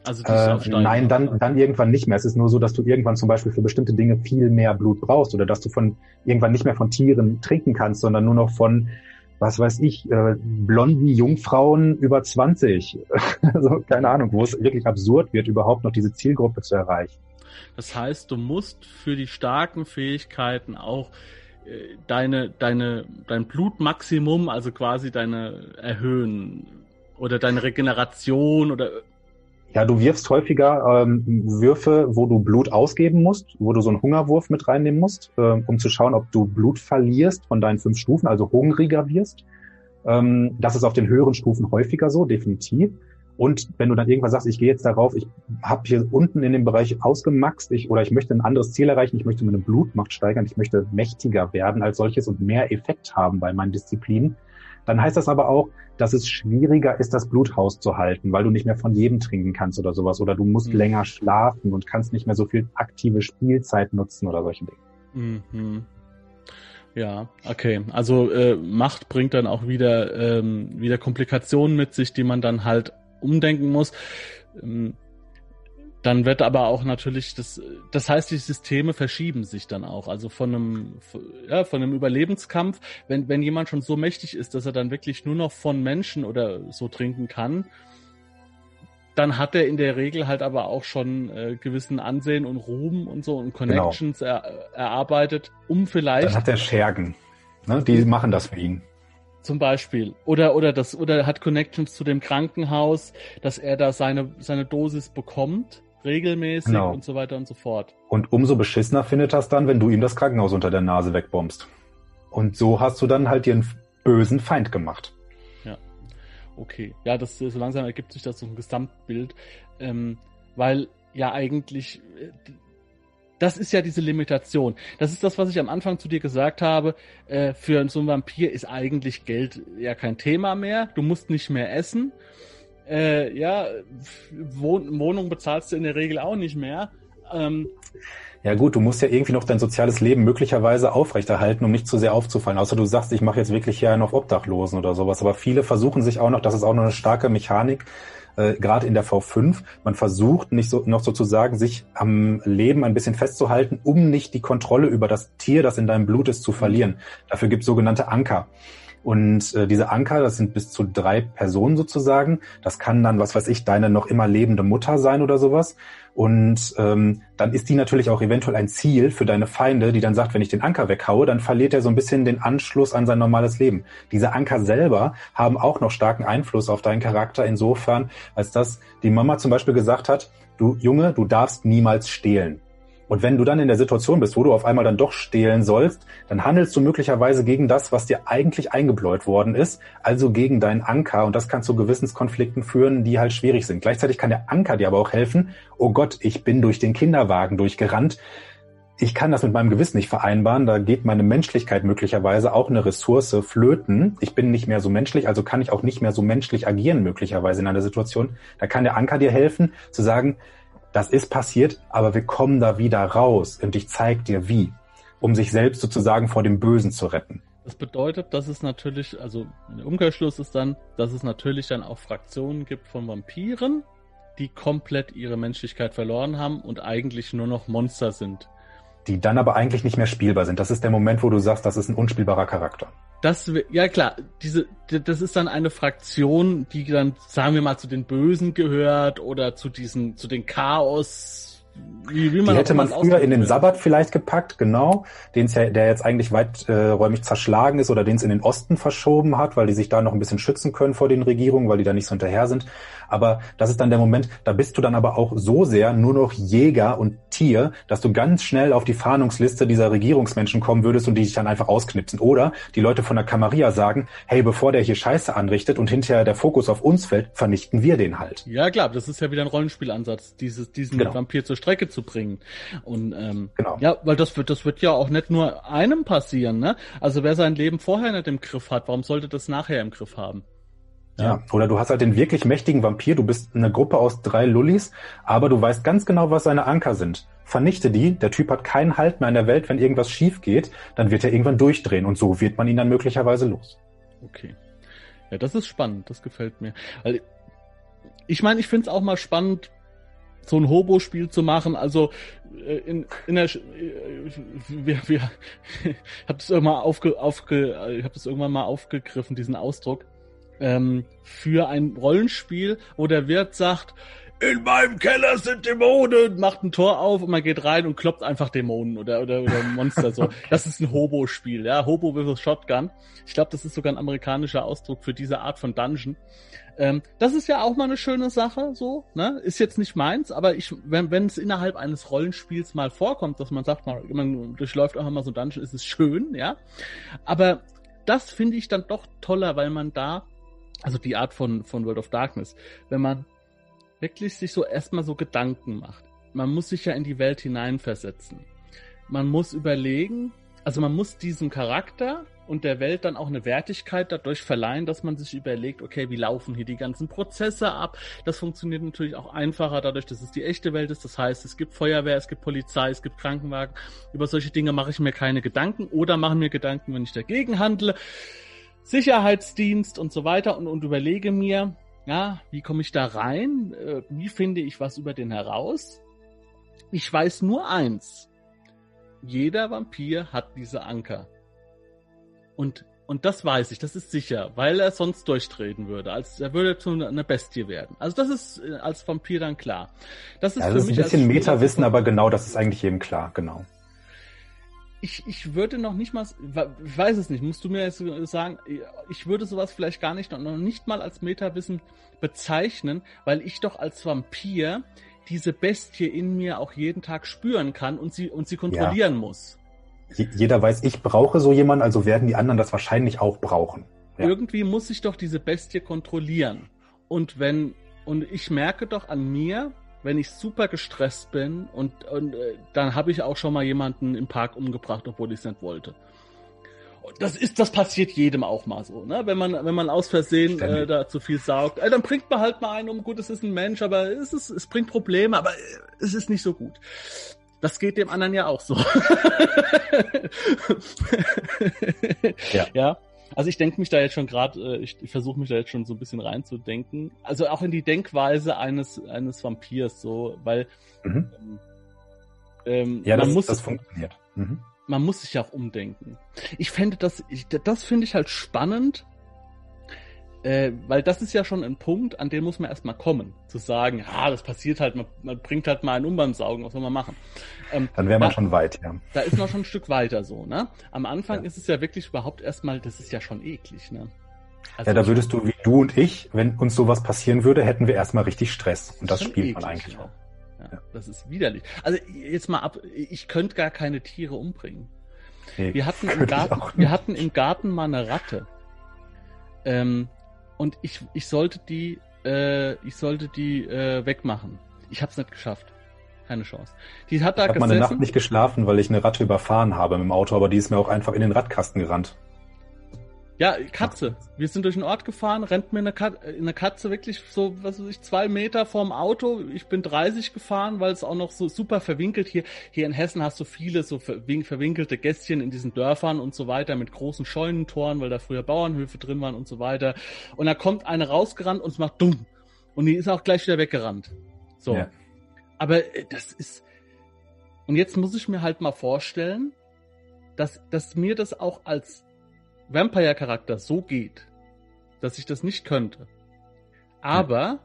Also äh, nein, dann, dann irgendwann nicht mehr. Es ist nur so, dass du irgendwann zum Beispiel für bestimmte Dinge viel mehr Blut brauchst oder dass du von irgendwann nicht mehr von Tieren trinken kannst, sondern nur noch von was weiß ich, äh, blonden Jungfrauen über 20. <laughs> also keine Ahnung, wo es wirklich absurd wird, überhaupt noch diese Zielgruppe zu erreichen. Das heißt, du musst für die starken Fähigkeiten auch äh, deine, deine, dein Blutmaximum, also quasi deine erhöhen oder deine Regeneration oder ja, du wirfst häufiger ähm, Würfe, wo du Blut ausgeben musst, wo du so einen Hungerwurf mit reinnehmen musst, äh, um zu schauen, ob du Blut verlierst von deinen fünf Stufen, also hungriger wirst. Ähm, das ist auf den höheren Stufen häufiger so, definitiv. Und wenn du dann irgendwann sagst, ich gehe jetzt darauf, ich habe hier unten in dem Bereich ausgemaxt, ich, oder ich möchte ein anderes Ziel erreichen, ich möchte meine Blutmacht steigern, ich möchte mächtiger werden als solches und mehr Effekt haben bei meinen Disziplinen, dann heißt das aber auch, dass es schwieriger ist, das Bluthaus zu halten, weil du nicht mehr von jedem trinken kannst oder sowas. Oder du musst mhm. länger schlafen und kannst nicht mehr so viel aktive Spielzeit nutzen oder solche Dinge. Mhm. Ja, okay. Also äh, Macht bringt dann auch wieder, ähm, wieder Komplikationen mit sich, die man dann halt umdenken muss. Ähm, dann wird aber auch natürlich das, das heißt, die Systeme verschieben sich dann auch. Also von einem, ja, von einem Überlebenskampf, wenn, wenn jemand schon so mächtig ist, dass er dann wirklich nur noch von Menschen oder so trinken kann, dann hat er in der Regel halt aber auch schon äh, gewissen Ansehen und Ruhm und so und genau. Connections genau. er, erarbeitet, um vielleicht. Dann hat er Schergen. Ne? Die machen das für ihn. Zum Beispiel. Oder, oder das, oder hat Connections zu dem Krankenhaus, dass er da seine, seine Dosis bekommt regelmäßig genau. und so weiter und so fort. Und umso beschissener findet das dann, wenn du ihm das Krankenhaus unter der Nase wegbombst. Und so hast du dann halt dir einen bösen Feind gemacht. Ja. Okay. Ja, das so langsam ergibt sich das so ein Gesamtbild. Ähm, weil ja eigentlich äh, das ist ja diese Limitation. Das ist das, was ich am Anfang zu dir gesagt habe. Äh, für so einen Vampir ist eigentlich Geld ja kein Thema mehr. Du musst nicht mehr essen. Äh, ja, Wohn Wohnung bezahlst du in der Regel auch nicht mehr. Ähm, ja gut, du musst ja irgendwie noch dein soziales Leben möglicherweise aufrechterhalten, um nicht zu sehr aufzufallen. Außer du sagst, ich mache jetzt wirklich hier einen auf Obdachlosen oder sowas. Aber viele versuchen sich auch noch, das ist auch noch eine starke Mechanik, äh, gerade in der V5, man versucht nicht so, noch sozusagen sich am Leben ein bisschen festzuhalten, um nicht die Kontrolle über das Tier, das in deinem Blut ist, zu verlieren. Dafür gibt es sogenannte Anker. Und äh, diese Anker, das sind bis zu drei Personen sozusagen. Das kann dann, was weiß ich, deine noch immer lebende Mutter sein oder sowas. Und ähm, dann ist die natürlich auch eventuell ein Ziel für deine Feinde, die dann sagt, wenn ich den Anker weghaue, dann verliert er so ein bisschen den Anschluss an sein normales Leben. Diese Anker selber haben auch noch starken Einfluss auf deinen Charakter insofern, als dass die Mama zum Beispiel gesagt hat, du Junge, du darfst niemals stehlen. Und wenn du dann in der Situation bist, wo du auf einmal dann doch stehlen sollst, dann handelst du möglicherweise gegen das, was dir eigentlich eingebläut worden ist, also gegen deinen Anker. Und das kann zu Gewissenskonflikten führen, die halt schwierig sind. Gleichzeitig kann der Anker dir aber auch helfen. Oh Gott, ich bin durch den Kinderwagen durchgerannt. Ich kann das mit meinem Gewissen nicht vereinbaren. Da geht meine Menschlichkeit möglicherweise auch eine Ressource flöten. Ich bin nicht mehr so menschlich, also kann ich auch nicht mehr so menschlich agieren möglicherweise in einer Situation. Da kann der Anker dir helfen, zu sagen, das ist passiert, aber wir kommen da wieder raus und ich zeig dir wie, um sich selbst sozusagen vor dem Bösen zu retten. Das bedeutet, dass es natürlich, also der Umkehrschluss ist dann, dass es natürlich dann auch Fraktionen gibt von Vampiren, die komplett ihre Menschlichkeit verloren haben und eigentlich nur noch Monster sind. Die dann aber eigentlich nicht mehr spielbar sind. Das ist der Moment, wo du sagst, das ist ein unspielbarer Charakter. Das, ja klar, diese, das ist dann eine Fraktion, die dann, sagen wir mal, zu den Bösen gehört oder zu diesen, zu den Chaos, wie, wie man die hätte man früher in den Sabbat vielleicht gepackt, genau, den ja, der jetzt eigentlich weiträumig äh, zerschlagen ist oder den es in den Osten verschoben hat, weil die sich da noch ein bisschen schützen können vor den Regierungen, weil die da nicht so hinterher sind. Aber das ist dann der Moment, da bist du dann aber auch so sehr nur noch Jäger und Tier, dass du ganz schnell auf die Fahndungsliste dieser Regierungsmenschen kommen würdest und die dich dann einfach ausknipsen. Oder die Leute von der Camarilla sagen, hey, bevor der hier Scheiße anrichtet und hinterher der Fokus auf uns fällt, vernichten wir den halt. Ja, klar, das ist ja wieder ein Rollenspielansatz, dieses, diesen genau. Vampir zur Strecke zu bringen. Und ähm, genau. ja, weil das wird, das wird ja auch nicht nur einem passieren, ne? Also wer sein Leben vorher nicht im Griff hat, warum sollte das nachher im Griff haben? Ja. ja. Oder du hast halt den wirklich mächtigen Vampir, du bist eine Gruppe aus drei Lullis, aber du weißt ganz genau, was seine Anker sind. Vernichte die, der Typ hat keinen Halt mehr in der Welt, wenn irgendwas schief geht, dann wird er irgendwann durchdrehen und so wird man ihn dann möglicherweise los. Okay. Ja, das ist spannend, das gefällt mir. Weil ich meine, ich finde es auch mal spannend, so ein Hobo-Spiel zu machen. Also äh, in, in der, äh, wir, wir, <laughs> ich habe irgendwann aufge, aufge, ich habe das irgendwann mal aufgegriffen, diesen Ausdruck ähm, für ein Rollenspiel, wo der Wirt sagt, in meinem Keller sind Dämonen, macht ein Tor auf und man geht rein und kloppt einfach Dämonen oder, oder, oder Monster so. <laughs> Das ist ein Hobo-Spiel, ja, Hobo vs. Shotgun. Ich glaube, das ist sogar ein amerikanischer Ausdruck für diese Art von Dungeon. Ähm, das ist ja auch mal eine schöne Sache, so, ne? Ist jetzt nicht meins, aber ich, wenn, wenn es innerhalb eines Rollenspiels mal vorkommt, dass man sagt, man, man durchläuft einfach mal so ein Dungeon, ist es schön, ja. Aber das finde ich dann doch toller, weil man da, also die Art von, von World of Darkness, wenn man wirklich sich so erstmal so Gedanken macht. Man muss sich ja in die Welt hineinversetzen. Man muss überlegen, also man muss diesem Charakter und der Welt dann auch eine Wertigkeit dadurch verleihen, dass man sich überlegt, okay, wie laufen hier die ganzen Prozesse ab? Das funktioniert natürlich auch einfacher dadurch, dass es die echte Welt ist. Das heißt, es gibt Feuerwehr, es gibt Polizei, es gibt Krankenwagen. Über solche Dinge mache ich mir keine Gedanken oder mache mir Gedanken, wenn ich dagegen handle. Sicherheitsdienst und so weiter und, und überlege mir, ja, wie komme ich da rein? Äh, wie finde ich was über den heraus? Ich weiß nur eins jeder Vampir hat diese Anker. Und, und das weiß ich, das ist sicher, weil er sonst durchtreten würde. Als, er würde zu einer Bestie werden. Also das ist äh, als Vampir dann klar. Das ist, ja, das ist ein bisschen Meta-Wissen, aber genau, das ist eigentlich jedem klar, genau. Ich, ich würde noch nicht mal, ich weiß es nicht, musst du mir jetzt sagen, ich würde sowas vielleicht gar nicht, noch nicht mal als Meta-Wissen bezeichnen, weil ich doch als Vampir diese Bestie in mir auch jeden Tag spüren kann und sie, und sie kontrollieren ja. muss. Jeder weiß, ich brauche so jemanden, also werden die anderen das wahrscheinlich auch brauchen. Ja. Irgendwie muss ich doch diese Bestie kontrollieren. Und wenn, und ich merke doch an mir, wenn ich super gestresst bin und, und äh, dann habe ich auch schon mal jemanden im Park umgebracht, obwohl ich es nicht wollte das ist, das passiert jedem auch mal so, ne? Wenn man, wenn man aus Versehen äh, da zu viel saugt, äh, dann bringt man halt mal einen um. Gut, es ist ein Mensch, aber es ist, es bringt Probleme, aber es ist nicht so gut. Das geht dem anderen ja auch so. ja. <laughs> ja. Also ich denke mich da jetzt schon gerade, äh, ich, ich versuche mich da jetzt schon so ein bisschen reinzudenken. Also auch in die Denkweise eines eines Vampirs so, weil mhm. ähm, ähm ja, man das, muss das funktioniert. Mhm man muss sich ja auch umdenken. Ich fände das, ich, das finde ich halt spannend, äh, weil das ist ja schon ein Punkt, an den muss man erstmal kommen. Zu sagen, ja, das passiert halt, man, man bringt halt mal einen um beim Saugen, was soll man machen? Ähm, Dann wäre man da, schon weit, ja. Da ist man schon ein <laughs> Stück weiter so, ne? Am Anfang ja. ist es ja wirklich überhaupt erstmal, das ist ja schon eklig, ne? Also ja, da würdest du, wie du und ich, wenn uns sowas passieren würde, hätten wir erstmal richtig Stress. Und das spielt man eigentlich auch. Ja, das ist widerlich. Also jetzt mal ab, ich könnte gar keine Tiere umbringen. Nee, wir hatten im <laughs> Garten, wir hatten im Garten mal eine Ratte. Ähm, und ich, ich sollte die, äh, ich sollte die äh, wegmachen. Ich habe es nicht geschafft. Keine Chance. Die hat da ich hab gesessen. Ich habe meine Nacht nicht geschlafen, weil ich eine Ratte überfahren habe mit dem Auto, aber die ist mir auch einfach in den Radkasten gerannt. Ja, Katze. Wir sind durch den Ort gefahren, rennt mir eine, Kat eine Katze wirklich so, was weiß ich, zwei Meter vorm Auto. Ich bin 30 gefahren, weil es auch noch so super verwinkelt hier. Hier in Hessen hast du viele so verwinkelte Gästchen in diesen Dörfern und so weiter mit großen Scheunentoren, weil da früher Bauernhöfe drin waren und so weiter. Und da kommt eine rausgerannt und es macht dumm. Und die ist auch gleich wieder weggerannt. So. Ja. Aber äh, das ist, und jetzt muss ich mir halt mal vorstellen, dass, dass mir das auch als Vampire-Charakter so geht, dass ich das nicht könnte. Aber hm.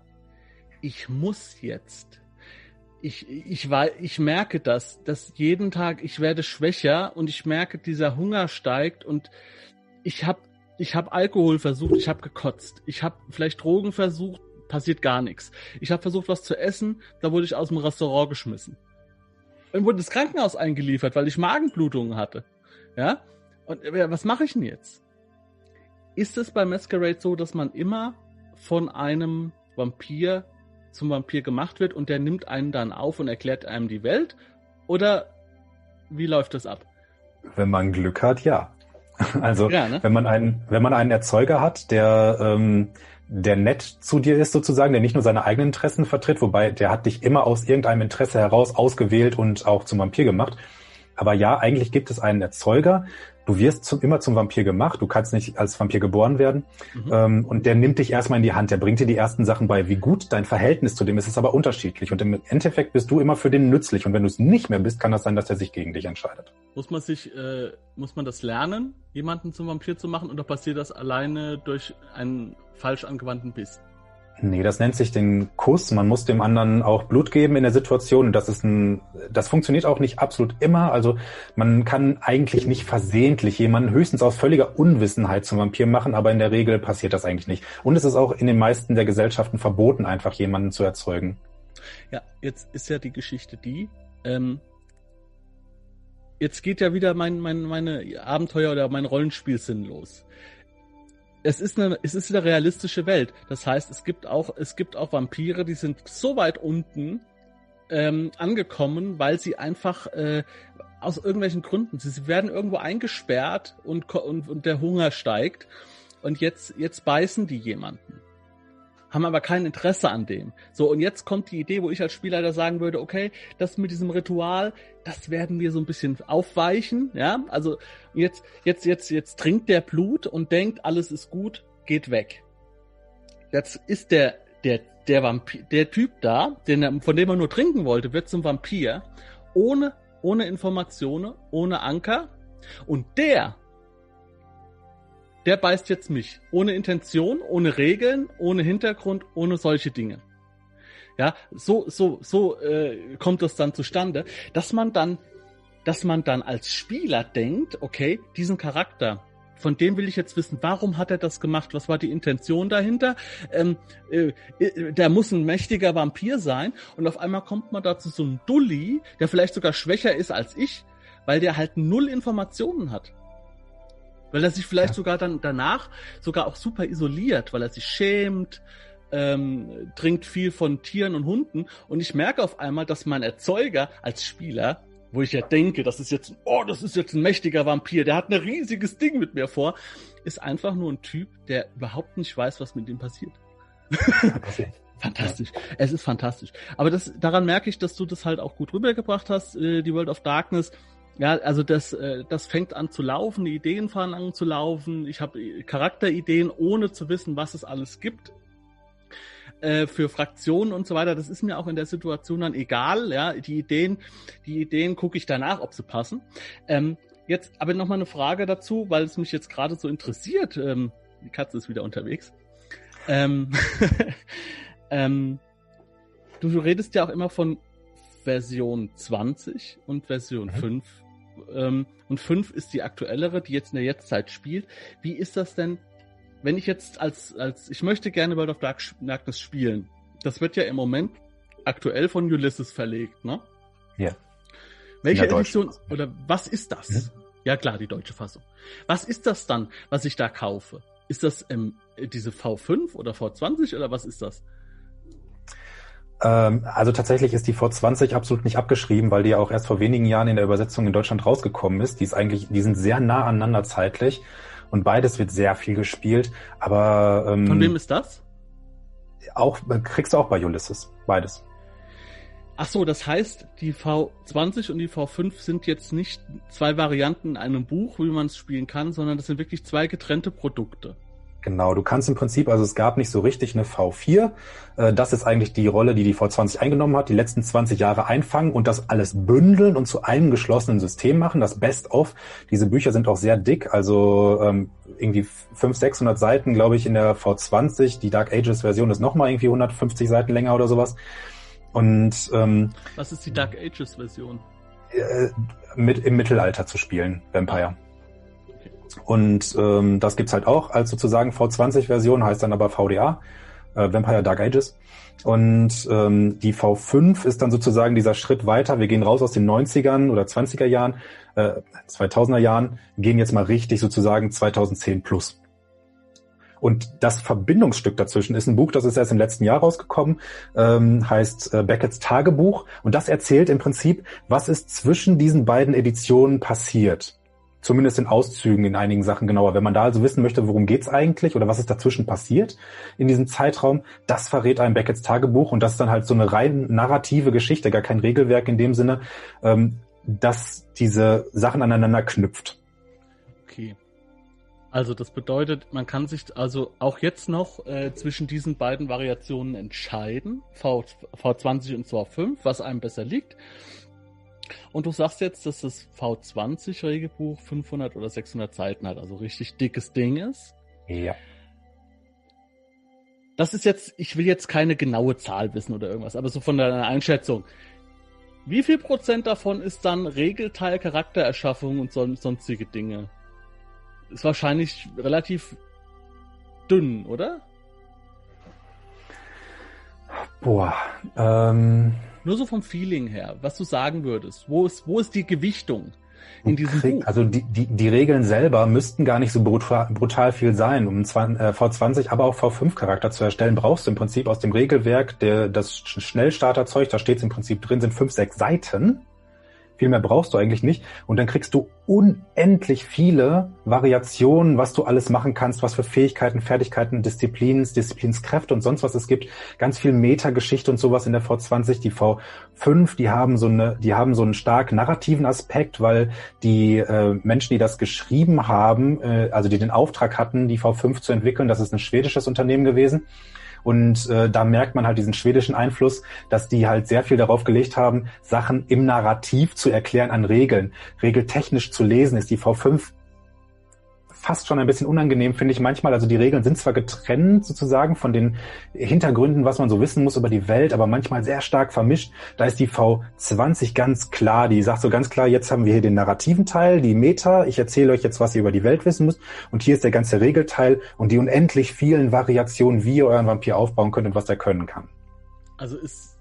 ich muss jetzt. Ich, ich, war, ich merke das, dass jeden Tag ich werde schwächer und ich merke, dieser Hunger steigt und ich habe ich hab Alkohol versucht, ich habe gekotzt. Ich habe vielleicht Drogen versucht, passiert gar nichts. Ich habe versucht, was zu essen, da wurde ich aus dem Restaurant geschmissen. Dann wurde ins Krankenhaus eingeliefert, weil ich Magenblutungen hatte. Ja? Und was mache ich denn jetzt? Ist es bei Masquerade so, dass man immer von einem Vampir zum Vampir gemacht wird und der nimmt einen dann auf und erklärt einem die Welt? Oder wie läuft das ab? Wenn man Glück hat, ja. <laughs> Also ja, ne? wenn man einen, wenn man einen Erzeuger hat, der, ähm, der nett zu dir ist sozusagen, der nicht nur seine eigenen Interessen vertritt, wobei der hat dich immer aus irgendeinem Interesse heraus ausgewählt und auch zum Vampir gemacht. Aber ja, eigentlich gibt es einen Erzeuger, du wirst zum, immer zum Vampir gemacht, du kannst nicht als Vampir geboren werden. Mhm. Ähm, und der nimmt dich erstmal in die Hand, der bringt dir die ersten Sachen bei. Wie gut dein Verhältnis zu dem ist, ist aber unterschiedlich. Und im Endeffekt bist du immer für den nützlich. Und wenn du es nicht mehr bist, kann das sein, dass er sich gegen dich entscheidet. Muss man sich, äh, muss man das lernen, jemanden zum Vampir zu machen, oder passiert das alleine durch einen falsch angewandten Biss? Nee, das nennt sich den Kuss. Man muss dem anderen auch Blut geben in der Situation. Und das ist ein, das funktioniert auch nicht absolut immer. Also man kann eigentlich nicht versehentlich jemanden höchstens aus völliger Unwissenheit zum Vampir machen, aber in der Regel passiert das eigentlich nicht. Und es ist auch in den meisten der Gesellschaften verboten, einfach jemanden zu erzeugen. Ja, jetzt ist ja die Geschichte die, ähm, jetzt geht ja wieder mein, mein, meine Abenteuer oder mein Rollenspielsinn los es ist eine, es ist eine realistische Welt. Das heißt, es gibt auch, es gibt auch Vampire, die sind so weit unten ähm, angekommen, weil sie einfach äh, aus irgendwelchen Gründen, sie, werden irgendwo eingesperrt und, und, und der Hunger steigt und jetzt, jetzt beißen die jemanden haben aber kein Interesse an dem. So, und jetzt kommt die Idee, wo ich als Spielleiter sagen würde, okay, das mit diesem Ritual, das werden wir so ein bisschen aufweichen, ja. Also jetzt, jetzt, jetzt, jetzt trinkt der Blut und denkt, alles ist gut, geht weg. Jetzt ist der, der, der Vampir, der Typ da, den, von dem er nur trinken wollte, wird zum Vampir, ohne, ohne Informationen, ohne Anker. Und der der beißt jetzt mich. Ohne Intention, ohne Regeln, ohne Hintergrund, ohne solche Dinge. Ja, so, so, so äh, kommt es dann zustande, dass man dann, dass man dann als Spieler denkt, okay, diesen Charakter, von dem will ich jetzt wissen, warum hat er das gemacht? Was war die Intention dahinter? Ähm, äh, äh der muss ein mächtiger Vampir sein. Und auf einmal kommt man da zu so einem Dulli, der vielleicht sogar schwächer ist als ich, weil der halt null Informationen hat. Weil er sich vielleicht ja. sogar dann danach sogar auch super isoliert, weil er sich schämt, ähm, trinkt viel von Tieren und Hunden. Und ich merke auf einmal, dass mein Erzeuger als Spieler, wo ich ja denke, das ist jetzt, oh, das ist jetzt ein mächtiger Vampir, der hat ein riesiges Ding mit mir vor, ist einfach nur ein Typ, der überhaupt nicht weiß, was mit ihm passiert. Fantastisch. <laughs> Es ist fantastisch. Aber das, daran merke ich, dass du das halt auch gut rübergebracht hast, äh, die World of Darkness. Ja, also das, äh, das fängt an zu laufen, die Ideen fangen an zu laufen. Ich habe Charakterideen, ohne zu wissen, was es alles gibt äh, für Fraktionen und so weiter. Das ist mir auch in der Situation dann egal. Ja, die Ideen, die Ideen gucke ich danach, ob sie passen. Ähm, jetzt aber noch mal eine Frage dazu, weil es mich jetzt gerade so interessiert. Ähm, die Katze ist wieder unterwegs. Ähm, <laughs> ähm, du, du redest ja auch immer von Version 20 und Version mhm. 5 ähm, und 5 ist die aktuellere, die jetzt in der Jetztzeit spielt. Wie ist das denn, wenn ich jetzt als, als ich möchte gerne World of Darkness spielen. Das wird ja im Moment aktuell von Ulysses verlegt, ne? Ja. Welche Edition oder was ist das? Mhm. Ja klar, die deutsche Fassung. Was ist das dann, was ich da kaufe? Ist das ähm, diese V5 oder V20 oder was ist das? Ähm, also tatsächlich ist die V20 absolut nicht abgeschrieben, weil die ja auch erst vor wenigen Jahren in der Übersetzung in Deutschland rausgekommen ist. Die ist eigentlich, die sind sehr nah aneinander zeitlich und beides wird sehr viel gespielt. Aber ähm, von wem ist das? Auch kriegst du auch bei Ulysses beides. Ach so, das heißt, die V20 und die V5 sind jetzt nicht zwei Varianten in einem Buch, wie man es spielen kann, sondern das sind wirklich zwei getrennte Produkte. Genau, du kannst im Prinzip, also es gab nicht so richtig eine V4. Äh, das ist eigentlich die Rolle, die die V20 eingenommen hat, die letzten 20 Jahre einfangen und das alles bündeln und zu einem geschlossenen System machen, das Best-of. Diese Bücher sind auch sehr dick, also ähm, irgendwie 500, 600 Seiten, glaube ich, in der V20. Die Dark Ages-Version ist nochmal irgendwie 150 Seiten länger oder sowas. Und ähm, Was ist die Dark Ages-Version? Äh, mit im Mittelalter zu spielen, Vampire. Und ähm, das gibt's halt auch als sozusagen V20-Version, heißt dann aber VDA, äh, Vampire Dark Ages. Und ähm, die V5 ist dann sozusagen dieser Schritt weiter. Wir gehen raus aus den 90ern oder 20er Jahren, äh, 2000er Jahren, gehen jetzt mal richtig sozusagen 2010 plus. Und das Verbindungsstück dazwischen ist ein Buch, das ist erst im letzten Jahr rausgekommen, ähm, heißt äh, Beckett's Tagebuch. Und das erzählt im Prinzip, was ist zwischen diesen beiden Editionen passiert. Zumindest in Auszügen in einigen Sachen genauer. Wenn man da also wissen möchte, worum geht's eigentlich oder was ist dazwischen passiert in diesem Zeitraum, das verrät einem Beckett's Tagebuch und das ist dann halt so eine rein narrative Geschichte, gar kein Regelwerk in dem Sinne, ähm, dass diese Sachen aneinander knüpft. Okay. Also das bedeutet, man kann sich also auch jetzt noch äh, zwischen diesen beiden Variationen entscheiden, v, V20 und V5, was einem besser liegt. Und du sagst jetzt, dass das V20-Regelbuch 500 oder 600 Seiten hat, also richtig dickes Ding ist. Ja. Das ist jetzt, ich will jetzt keine genaue Zahl wissen oder irgendwas, aber so von deiner Einschätzung. Wie viel Prozent davon ist dann Regelteil, Charaktererschaffung und son sonstige Dinge? Ist wahrscheinlich relativ dünn, oder? Boah, ähm, nur so vom Feeling her, was du sagen würdest. Wo ist, wo ist die Gewichtung in diesem Buch? Also die, die, die Regeln selber müssten gar nicht so brutal, brutal viel sein. Um äh, V20, aber auch V5-Charakter zu erstellen, brauchst du im Prinzip aus dem Regelwerk der, das Schnellstarterzeug, da steht es im Prinzip drin, sind fünf, sechs Seiten. Viel mehr brauchst du eigentlich nicht. Und dann kriegst du unendlich viele Variationen, was du alles machen kannst, was für Fähigkeiten, Fertigkeiten, Disziplins, Disziplinskräfte und sonst was es gibt. Ganz viel Metageschichte und sowas in der V20. Die V5, die haben so eine, die haben so einen stark narrativen Aspekt, weil die äh, Menschen, die das geschrieben haben, äh, also die den Auftrag hatten, die V5 zu entwickeln, das ist ein schwedisches Unternehmen gewesen und äh, da merkt man halt diesen schwedischen Einfluss, dass die halt sehr viel darauf gelegt haben, Sachen im Narrativ zu erklären an Regeln. Regeltechnisch zu lesen ist die V5 fast schon ein bisschen unangenehm, finde ich manchmal. Also die Regeln sind zwar getrennt sozusagen von den Hintergründen, was man so wissen muss über die Welt, aber manchmal sehr stark vermischt. Da ist die V20 ganz klar. Die sagt so ganz klar, jetzt haben wir hier den narrativen Teil, die Meta. Ich erzähle euch jetzt, was ihr über die Welt wissen müsst. Und hier ist der ganze Regelteil und die unendlich vielen Variationen, wie ihr euren Vampir aufbauen könnt und was er können kann. Also ist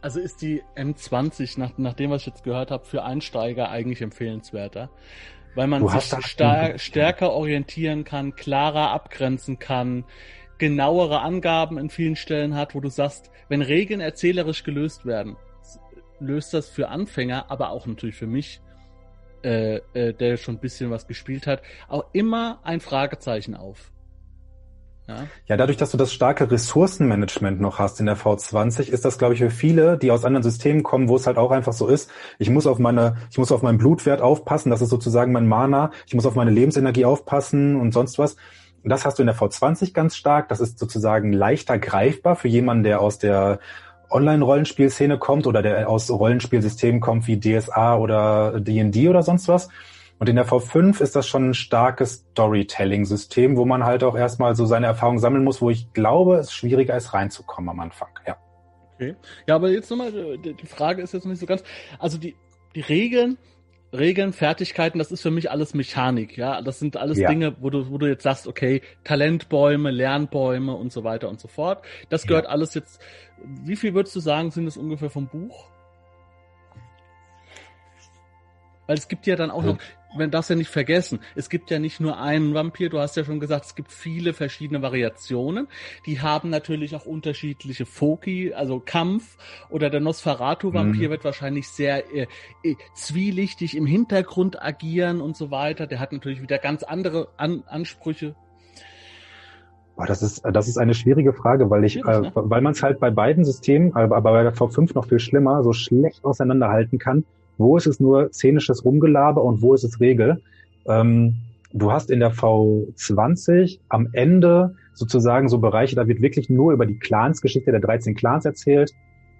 also ist die M20, nach, nach dem, was ich jetzt gehört habe, für Einsteiger eigentlich empfehlenswerter weil man sich star stärker orientieren kann, klarer abgrenzen kann, genauere Angaben in vielen Stellen hat, wo du sagst, wenn Regeln erzählerisch gelöst werden, löst das für Anfänger, aber auch natürlich für mich, äh, äh, der schon ein bisschen was gespielt hat, auch immer ein Fragezeichen auf. Ja. dadurch, dass du das starke Ressourcenmanagement noch hast in der V20, ist das, glaube ich, für viele, die aus anderen Systemen kommen, wo es halt auch einfach so ist, ich muss auf meine, ich muss auf meinen Blutwert aufpassen, das ist sozusagen mein Mana, ich muss auf meine Lebensenergie aufpassen und sonst was. Und das hast du in der V20 ganz stark. Das ist sozusagen leichter greifbar für jemanden, der aus der Online-Rollenspielszene kommt oder der aus Rollenspielsystemen kommt wie DSA oder D&D oder sonst was. Und in der V5 ist das schon ein starkes Storytelling-System, wo man halt auch erstmal so seine Erfahrungen sammeln muss, wo ich glaube, es schwieriger ist reinzukommen am Anfang, ja. Okay. Ja, aber jetzt nochmal, die Frage ist jetzt noch nicht so ganz, also die, die Regeln, Regeln, Fertigkeiten, das ist für mich alles Mechanik, ja. Das sind alles ja. Dinge, wo du, wo du jetzt sagst, okay, Talentbäume, Lernbäume und so weiter und so fort. Das gehört ja. alles jetzt, wie viel würdest du sagen, sind es ungefähr vom Buch? Weil es gibt ja dann auch noch, man darf ja nicht vergessen, es gibt ja nicht nur einen Vampir, du hast ja schon gesagt, es gibt viele verschiedene Variationen. Die haben natürlich auch unterschiedliche Foki, also Kampf oder der Nosferatu-Vampir mhm. wird wahrscheinlich sehr äh, äh, zwielichtig im Hintergrund agieren und so weiter. Der hat natürlich wieder ganz andere An Ansprüche. Boah, das ist, das ist eine schwierige Frage, weil ich, äh, ne? weil man es halt bei beiden Systemen, aber bei der V5 noch viel schlimmer, so schlecht auseinanderhalten kann wo ist es nur szenisches Rumgelaber und wo ist es Regel. Ähm, du hast in der V20 am Ende sozusagen so Bereiche, da wird wirklich nur über die Clans-Geschichte der 13 Clans erzählt.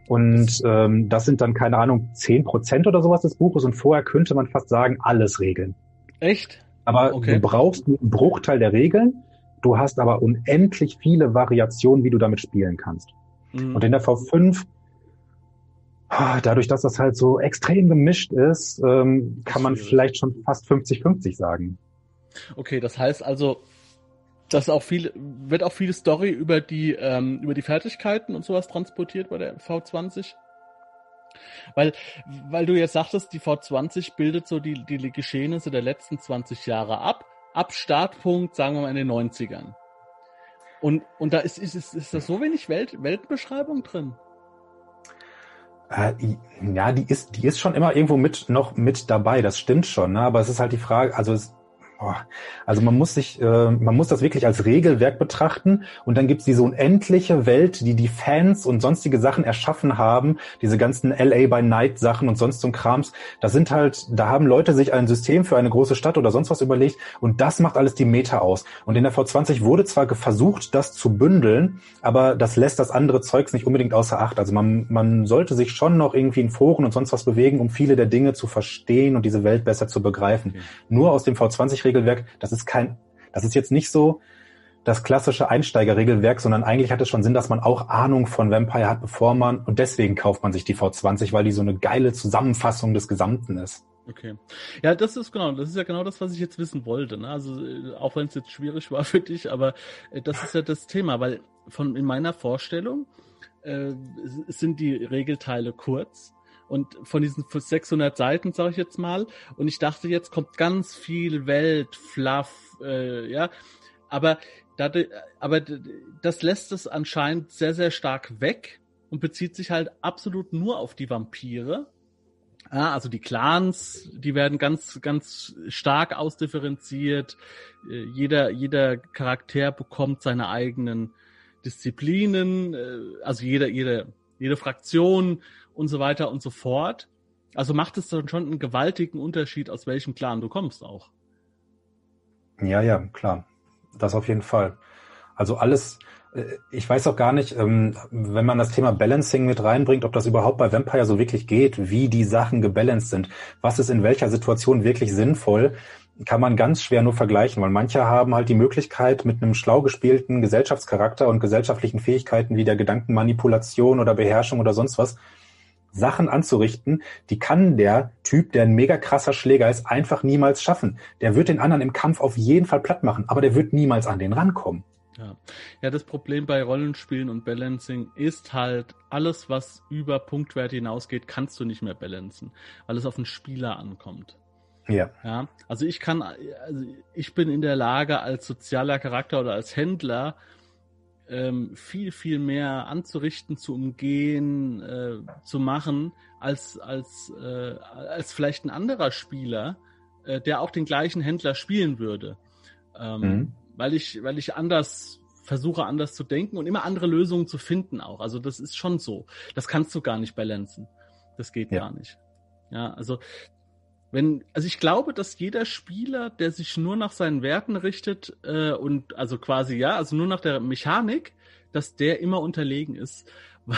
Und ähm, das sind dann, keine Ahnung, 10 Prozent oder sowas des Buches. Und vorher könnte man fast sagen, alles Regeln. Echt? Aber okay. du brauchst einen Bruchteil der Regeln. Du hast aber unendlich viele Variationen, wie du damit spielen kannst. Mhm. Und in der V5 Ah, dadurch, dass das halt so extrem gemischt ist, ähm, kann man vielleicht schon fast 50-50 sagen. Okay, das heißt also, dass auch viel, wird auch viel Story über die, ähm, über die Fertigkeiten und sowas transportiert bei der V20? Weil, weil du jetzt sagtest, die V20 bildet so die, die Geschehnisse der letzten 20 Jahre ab, ab Startpunkt, sagen wir mal in den 90ern. Und, und da ist, ist, ist, ist da so wenig Welt, Weltbeschreibung drin. Äh, ja, die ist, die ist schon immer irgendwo mit noch mit dabei. Das stimmt schon. Ne? Aber es ist halt die Frage. Also es, also man muss sich, äh, man muss das wirklich als Regelwerk betrachten und dann gibt's diese unendliche Welt, die die Fans und sonstige Sachen erschaffen haben, diese ganzen LA by Night Sachen und sonst so ein Krams. Das sind halt, da haben Leute sich ein System für eine große Stadt oder sonst was überlegt und das macht alles die Meta aus. Und in der V20 wurde zwar versucht, das zu bündeln, aber das lässt das andere Zeugs nicht unbedingt außer Acht. Also man, man sollte sich schon noch irgendwie in Foren und sonst was bewegen, um viele der Dinge zu verstehen und diese Welt besser zu begreifen. Okay. Nur aus dem V20 Regelwerk, das ist kein, das ist jetzt nicht so das klassische Einsteigerregelwerk, sondern eigentlich hat es schon Sinn, dass man auch Ahnung von Vampire hat, bevor man, und deswegen kauft man sich die V20, weil die so eine geile Zusammenfassung des Gesamten ist. Okay. Ja, das ist genau, das ist ja genau das, was ich jetzt wissen wollte. Ne? Also äh, auch wenn es jetzt schwierig war <laughs> für dich, aber äh, das ist ja das Thema, weil von in meiner Vorstellung äh, sind die Regelteile kurz und von diesen 600 Seiten, sage ich jetzt mal. Und ich dachte, jetzt kommt ganz viel Welt, Fluff, äh, ja. Aber, aber das lässt es anscheinend sehr, sehr stark weg und bezieht sich halt absolut nur auf die Vampire. Ja, also die Clans, die werden ganz, ganz stark ausdifferenziert. Äh, jeder, jeder Charakter bekommt seine eigenen Disziplinen, äh, also jeder, jede, jede Fraktion und so weiter und so fort. Also macht es dann schon einen gewaltigen Unterschied, aus welchem Clan du kommst auch. Ja, ja, klar. Das auf jeden Fall. Also alles, äh, ich weiß auch gar nicht, ähm, wenn man das Thema Balancing mit reinbringt, ob das überhaupt bei Vampire so wirklich geht, wie die Sachen gebalanced sind. Was ist in welcher Situation wirklich sinnvoll, kann man ganz schwer nur vergleichen, weil manche haben halt die Möglichkeit, mit einem schlau gespielten Gesellschaftscharakter und gesellschaftlichen Fähigkeiten wie der Gedankenmanipulation oder Beherrschung oder sonst was Sachen anzurichten, die kann der Typ, der ein mega krasser Schläger ist, einfach niemals schaffen. Der wird den anderen im Kampf auf jeden Fall platt machen, aber der wird niemals an den rankommen. Ja. ja, das Problem bei Rollenspielen und Balancing ist halt, alles, was über Punktwerte hinausgeht, kannst du nicht mehr balancen, weil es auf den Spieler ankommt. Ja. Ja, also ich kann, also ich bin in der Lage, als sozialer Charakter oder als Händler ähm, viel, viel mehr anzurichten, zu umgehen, äh, zu machen, als, als, äh, als vielleicht ein anderer Spieler, äh, der auch den gleichen Händler spielen würde. Ähm, mhm. Weil ich, weil ich anders versuche, anders zu denken und immer andere Lösungen zu finden auch. Also das ist schon so. Das kannst du gar nicht balancen. Das geht ja. gar nicht. Ja, also wenn, also ich glaube, dass jeder Spieler, der sich nur nach seinen Werten richtet äh, und also quasi ja, also nur nach der Mechanik, dass der immer unterlegen ist, <laughs>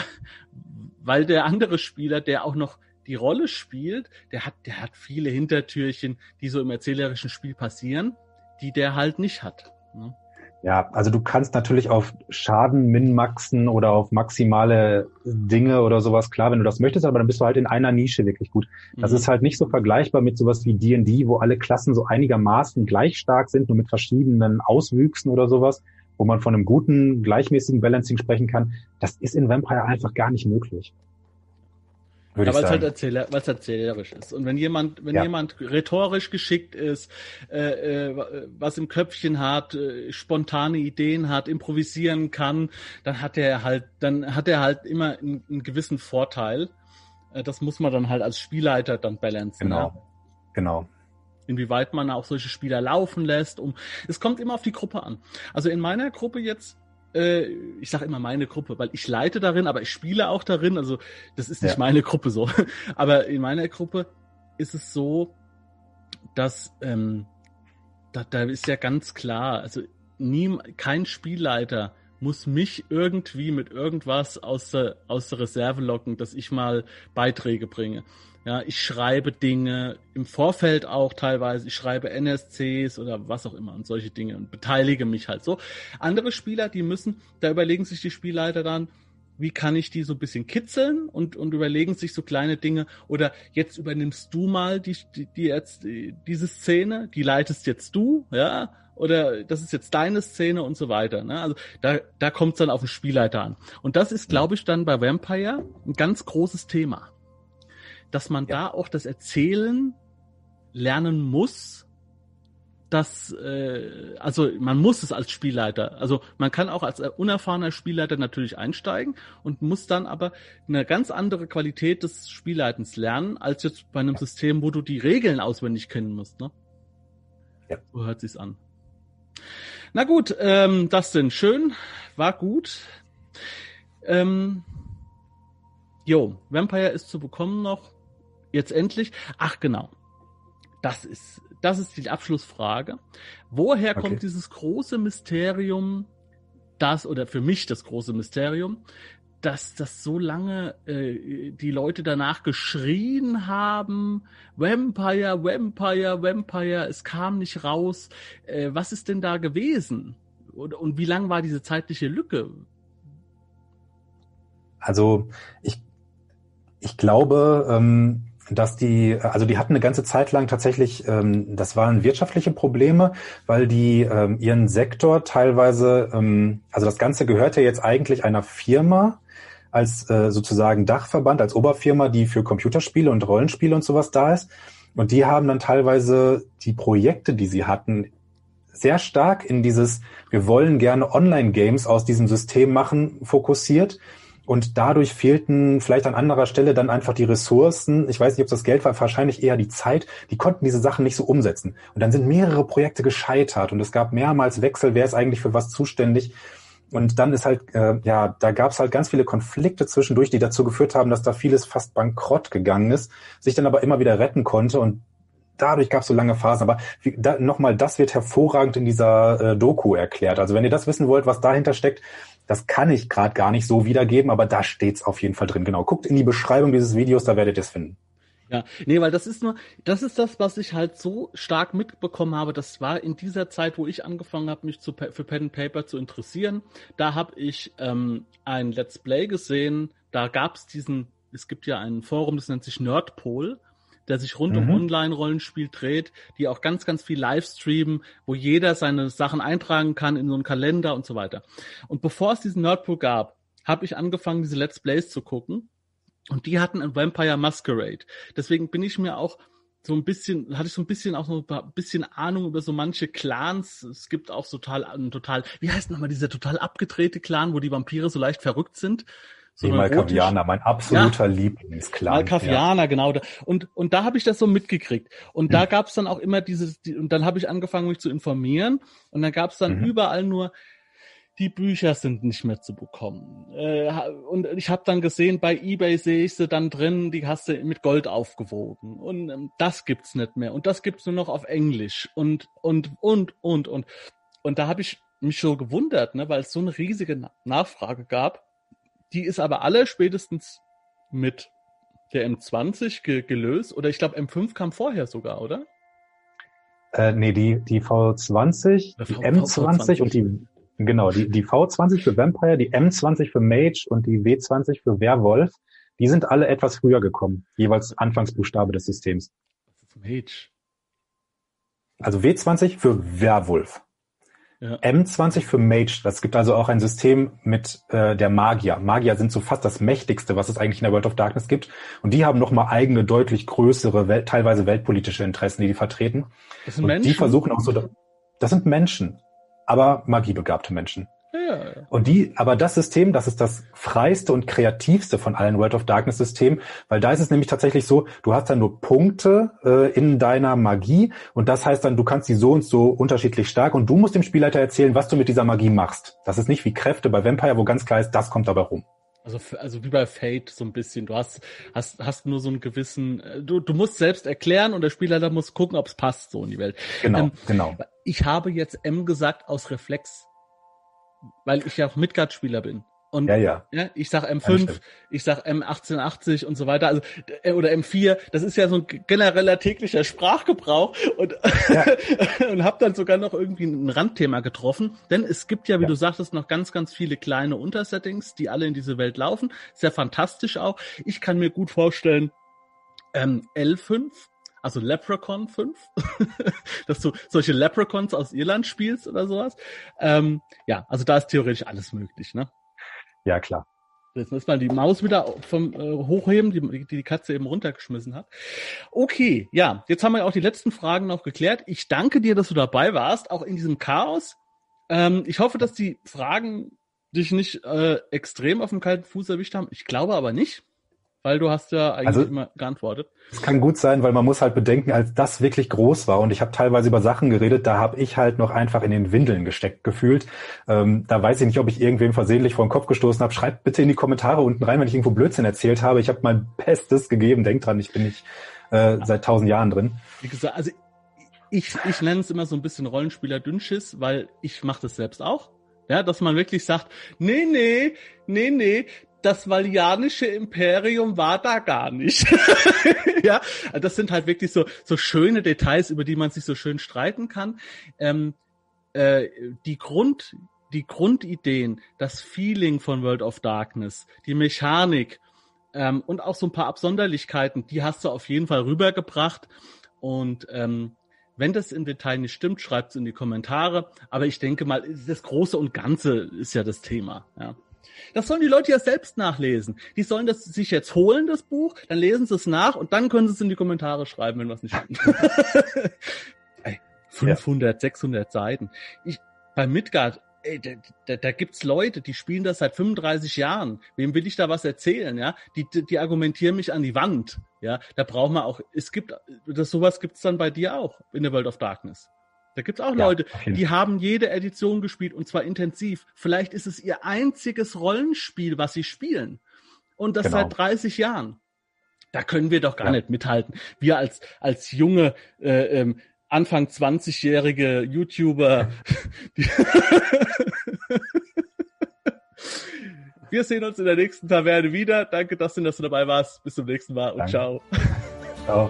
weil der andere Spieler, der auch noch die Rolle spielt, der hat, der hat viele Hintertürchen, die so im erzählerischen Spiel passieren, die der halt nicht hat. Ne? Ja, also du kannst natürlich auf Schaden minmaxen oder auf maximale Dinge oder sowas, klar, wenn du das möchtest, aber dann bist du halt in einer Nische wirklich gut. Das mhm. ist halt nicht so vergleichbar mit sowas wie D&D, wo alle Klassen so einigermaßen gleich stark sind, nur mit verschiedenen Auswüchsen oder sowas, wo man von einem guten, gleichmäßigen Balancing sprechen kann. Das ist in Vampire einfach gar nicht möglich. Ja, weil es halt erzähler, weil's erzählerisch ist. Und wenn jemand, wenn ja. jemand rhetorisch geschickt ist, äh, äh, was im Köpfchen hat, äh, spontane Ideen hat, improvisieren kann, dann hat er halt, dann hat er halt immer einen, einen gewissen Vorteil. Äh, das muss man dann halt als Spielleiter dann balancen. Genau. Ja? Genau inwieweit man auch solche Spieler laufen lässt. Um, es kommt immer auf die Gruppe an. Also in meiner Gruppe jetzt äh, ich sage immer meine Gruppe, weil ich leite darin, aber ich spiele auch darin. Also das ist nicht ja. meine Gruppe so. <laughs> aber in meiner Gruppe ist es so, dass ähm, da, da ist ja ganz klar, also nie, kein Spielleiter muss mich irgendwie mit irgendwas aus der, aus der Reserve locken, dass ich mal Beiträge bringe. Ja, ich schreibe Dinge im Vorfeld auch teilweise. Ich schreibe NSCs oder was auch immer und solche Dinge und beteilige mich halt so. Andere Spieler, die müssen, da überlegen sich die Spielleiter dann, wie kann ich die so ein bisschen kitzeln und, und überlegen sich so kleine Dinge oder jetzt übernimmst du mal die, die, die jetzt, die, diese Szene, die leitest jetzt du, ja, oder das ist jetzt deine Szene und so weiter. Ne? Also da, da kommt es dann auf den Spielleiter an. Und das ist, glaube ich, dann bei Vampire ein ganz großes Thema dass man ja. da auch das Erzählen lernen muss, dass, äh, also man muss es als Spielleiter, also man kann auch als unerfahrener Spielleiter natürlich einsteigen und muss dann aber eine ganz andere Qualität des Spielleitens lernen, als jetzt bei einem System, wo du die Regeln auswendig kennen musst. Ne? Ja. So hört sich's an. Na gut, ähm, das denn schön, war gut. Ähm, jo, Vampire ist zu bekommen noch. Jetzt endlich. Ach genau. Das ist das ist die Abschlussfrage. Woher okay. kommt dieses große Mysterium, das, oder für mich das große Mysterium, dass das so lange äh, die Leute danach geschrien haben, Vampire, Vampire, Vampire, es kam nicht raus. Äh, was ist denn da gewesen? Und, und wie lang war diese zeitliche Lücke? Also ich, ich glaube, ähm, dass die, also die hatten eine ganze Zeit lang tatsächlich, ähm, das waren wirtschaftliche Probleme, weil die ähm, ihren Sektor teilweise, ähm, also das Ganze gehörte jetzt eigentlich einer Firma als äh, sozusagen Dachverband, als Oberfirma, die für Computerspiele und Rollenspiele und sowas da ist. Und die haben dann teilweise die Projekte, die sie hatten, sehr stark in dieses, wir wollen gerne Online-Games aus diesem System machen, fokussiert und dadurch fehlten vielleicht an anderer Stelle dann einfach die Ressourcen. Ich weiß nicht, ob das Geld war, wahrscheinlich eher die Zeit. Die konnten diese Sachen nicht so umsetzen. Und dann sind mehrere Projekte gescheitert und es gab mehrmals Wechsel, wer ist eigentlich für was zuständig. Und dann ist halt, äh, ja, da gab es halt ganz viele Konflikte zwischendurch, die dazu geführt haben, dass da vieles fast bankrott gegangen ist, sich dann aber immer wieder retten konnte und dadurch gab es so lange Phasen. Aber da, nochmal, das wird hervorragend in dieser äh, Doku erklärt. Also wenn ihr das wissen wollt, was dahinter steckt, das kann ich gerade gar nicht so wiedergeben, aber da steht's auf jeden Fall drin. Genau. Guckt in die Beschreibung dieses Videos, da werdet ihr es finden. Ja, nee, weil das ist nur, das ist das, was ich halt so stark mitbekommen habe. Das war in dieser Zeit, wo ich angefangen habe, mich zu, für Pen and Paper zu interessieren. Da habe ich ähm, ein Let's Play gesehen. Da gab's diesen, es gibt ja ein Forum, das nennt sich Nerdpol der sich rund mhm. um Online-Rollenspiel dreht, die auch ganz, ganz viel Livestreamen, wo jeder seine Sachen eintragen kann in so einen Kalender und so weiter. Und bevor es diesen Nerdpool gab, habe ich angefangen, diese Let's Plays zu gucken. Und die hatten ein Vampire Masquerade. Deswegen bin ich mir auch so ein bisschen, hatte ich so ein bisschen auch so ein bisschen Ahnung über so manche Clans. Es gibt auch total, total, wie heißt nochmal dieser total abgedrehte Clan, wo die Vampire so leicht verrückt sind? So Malkavianer, mein absoluter ja, Lieblingsclan. Malkavianer, ja. genau. Und, und da habe ich das so mitgekriegt. Und da hm. gab es dann auch immer dieses, die, und dann habe ich angefangen, mich zu informieren. Und dann gab es dann mhm. überall nur, die Bücher sind nicht mehr zu bekommen. Äh, und ich habe dann gesehen, bei eBay sehe ich sie dann drin, die hast du mit Gold aufgewogen. Und ähm, das gibt's nicht mehr. Und das gibt's nur noch auf Englisch. Und, und, und, und, und. Und da habe ich mich so gewundert, ne, weil es so eine riesige Nachfrage gab die ist aber alle spätestens mit der M20 ge gelöst. Oder ich glaube, M5 kam vorher sogar, oder? Äh, nee, die, die V20, die v M20 v und die, genau, die, die V20 für Vampire, die M20 für Mage und die W20 für Werwolf, die sind alle etwas früher gekommen. Jeweils Anfangsbuchstabe des Systems. Was ist Mage? Also W20 für Werwolf. Ja. M20 für Mage. Das gibt also auch ein System mit äh, der Magier. Magier sind so fast das mächtigste, was es eigentlich in der World of Darkness gibt. Und die haben nochmal eigene, deutlich größere, Welt, teilweise weltpolitische Interessen, die die vertreten. Das sind und Menschen. Die versuchen auch so, das sind Menschen, aber magiebegabte Menschen. Ja, Und die, aber das System, das ist das freiste und kreativste von allen World of Darkness Systemen, weil da ist es nämlich tatsächlich so, du hast dann nur Punkte äh, in deiner Magie und das heißt dann, du kannst die so und so unterschiedlich stark und du musst dem Spielleiter erzählen, was du mit dieser Magie machst. Das ist nicht wie Kräfte bei Vampire, wo ganz klar ist, das kommt dabei rum. Also, also wie bei Fate so ein bisschen. Du hast, hast, hast nur so einen gewissen, äh, du, du musst selbst erklären und der Spielleiter muss gucken, ob es passt so in die Welt. Genau, ähm, genau. Ich habe jetzt M gesagt aus Reflex weil ich ja auch Midgard-Spieler bin. Und ja, ja. ja ich sag M5, ich sag M1880 und so weiter, also äh, oder M4, das ist ja so ein genereller täglicher Sprachgebrauch und, <laughs> und habe dann sogar noch irgendwie ein Randthema getroffen, denn es gibt ja, wie du sagtest, noch ganz, ganz viele kleine Untersettings, die alle in diese Welt laufen. Sehr fantastisch auch. Ich kann mir gut vorstellen, ähm, L5 also Leprechaun 5, <laughs> dass du solche Leprechauns aus Irland spielst oder sowas. Ähm, ja, also da ist theoretisch alles möglich, ne? Ja, klar. Jetzt muss man die Maus wieder vom äh, hochheben, die, die die Katze eben runtergeschmissen hat. Okay, ja, jetzt haben wir auch die letzten Fragen noch geklärt. Ich danke dir, dass du dabei warst, auch in diesem Chaos. Ähm, ich hoffe, dass die Fragen dich nicht äh, extrem auf dem kalten Fuß erwischt haben. Ich glaube aber nicht weil du hast ja eigentlich also, immer geantwortet. Es kann gut sein, weil man muss halt bedenken, als das wirklich groß war und ich habe teilweise über Sachen geredet, da habe ich halt noch einfach in den Windeln gesteckt gefühlt. Ähm, da weiß ich nicht, ob ich irgendwem versehentlich vor den Kopf gestoßen habe. Schreibt bitte in die Kommentare unten rein, wenn ich irgendwo Blödsinn erzählt habe. Ich habe mein Bestes gegeben. Denkt dran, ich bin nicht äh, seit tausend Jahren drin. Wie gesagt, also ich, ich nenne es immer so ein bisschen Rollenspieler-Dünnschiss, weil ich mache das selbst auch. Ja, dass man wirklich sagt, nee, nee, nee, nee, das Valianische Imperium war da gar nicht. <laughs> ja, das sind halt wirklich so, so schöne Details, über die man sich so schön streiten kann. Ähm, äh, die Grund, die Grundideen, das Feeling von World of Darkness, die Mechanik ähm, und auch so ein paar Absonderlichkeiten, die hast du auf jeden Fall rübergebracht. Und ähm, wenn das im Detail nicht stimmt, schreibt es in die Kommentare. Aber ich denke mal, das Große und Ganze ist ja das Thema. Ja. Das sollen die Leute ja selbst nachlesen. Die sollen das sich jetzt holen, das Buch, dann lesen sie es nach und dann können sie es in die Kommentare schreiben, wenn was nicht stimmt. <laughs> ey, 500, ja. 600 Seiten. Ich, bei Midgard, ey, da, da, da gibt's Leute, die spielen das seit 35 Jahren. Wem will ich da was erzählen, ja? Die, die, die argumentieren mich an die Wand, ja? Da braucht man auch, es gibt, das sowas gibt's dann bei dir auch in der World of Darkness. Da gibt's auch ja, Leute, die haben jede Edition gespielt und zwar intensiv. Vielleicht ist es ihr einziges Rollenspiel, was sie spielen. Und das genau. seit 30 Jahren. Da können wir doch gar ja. nicht mithalten. Wir als, als junge, äh, ähm, Anfang 20-jährige YouTuber. <laughs> <laughs> wir sehen uns in der nächsten Taverne wieder. Danke, Dustin, dass du dabei warst. Bis zum nächsten Mal und Danke. ciao. <laughs> Ciao.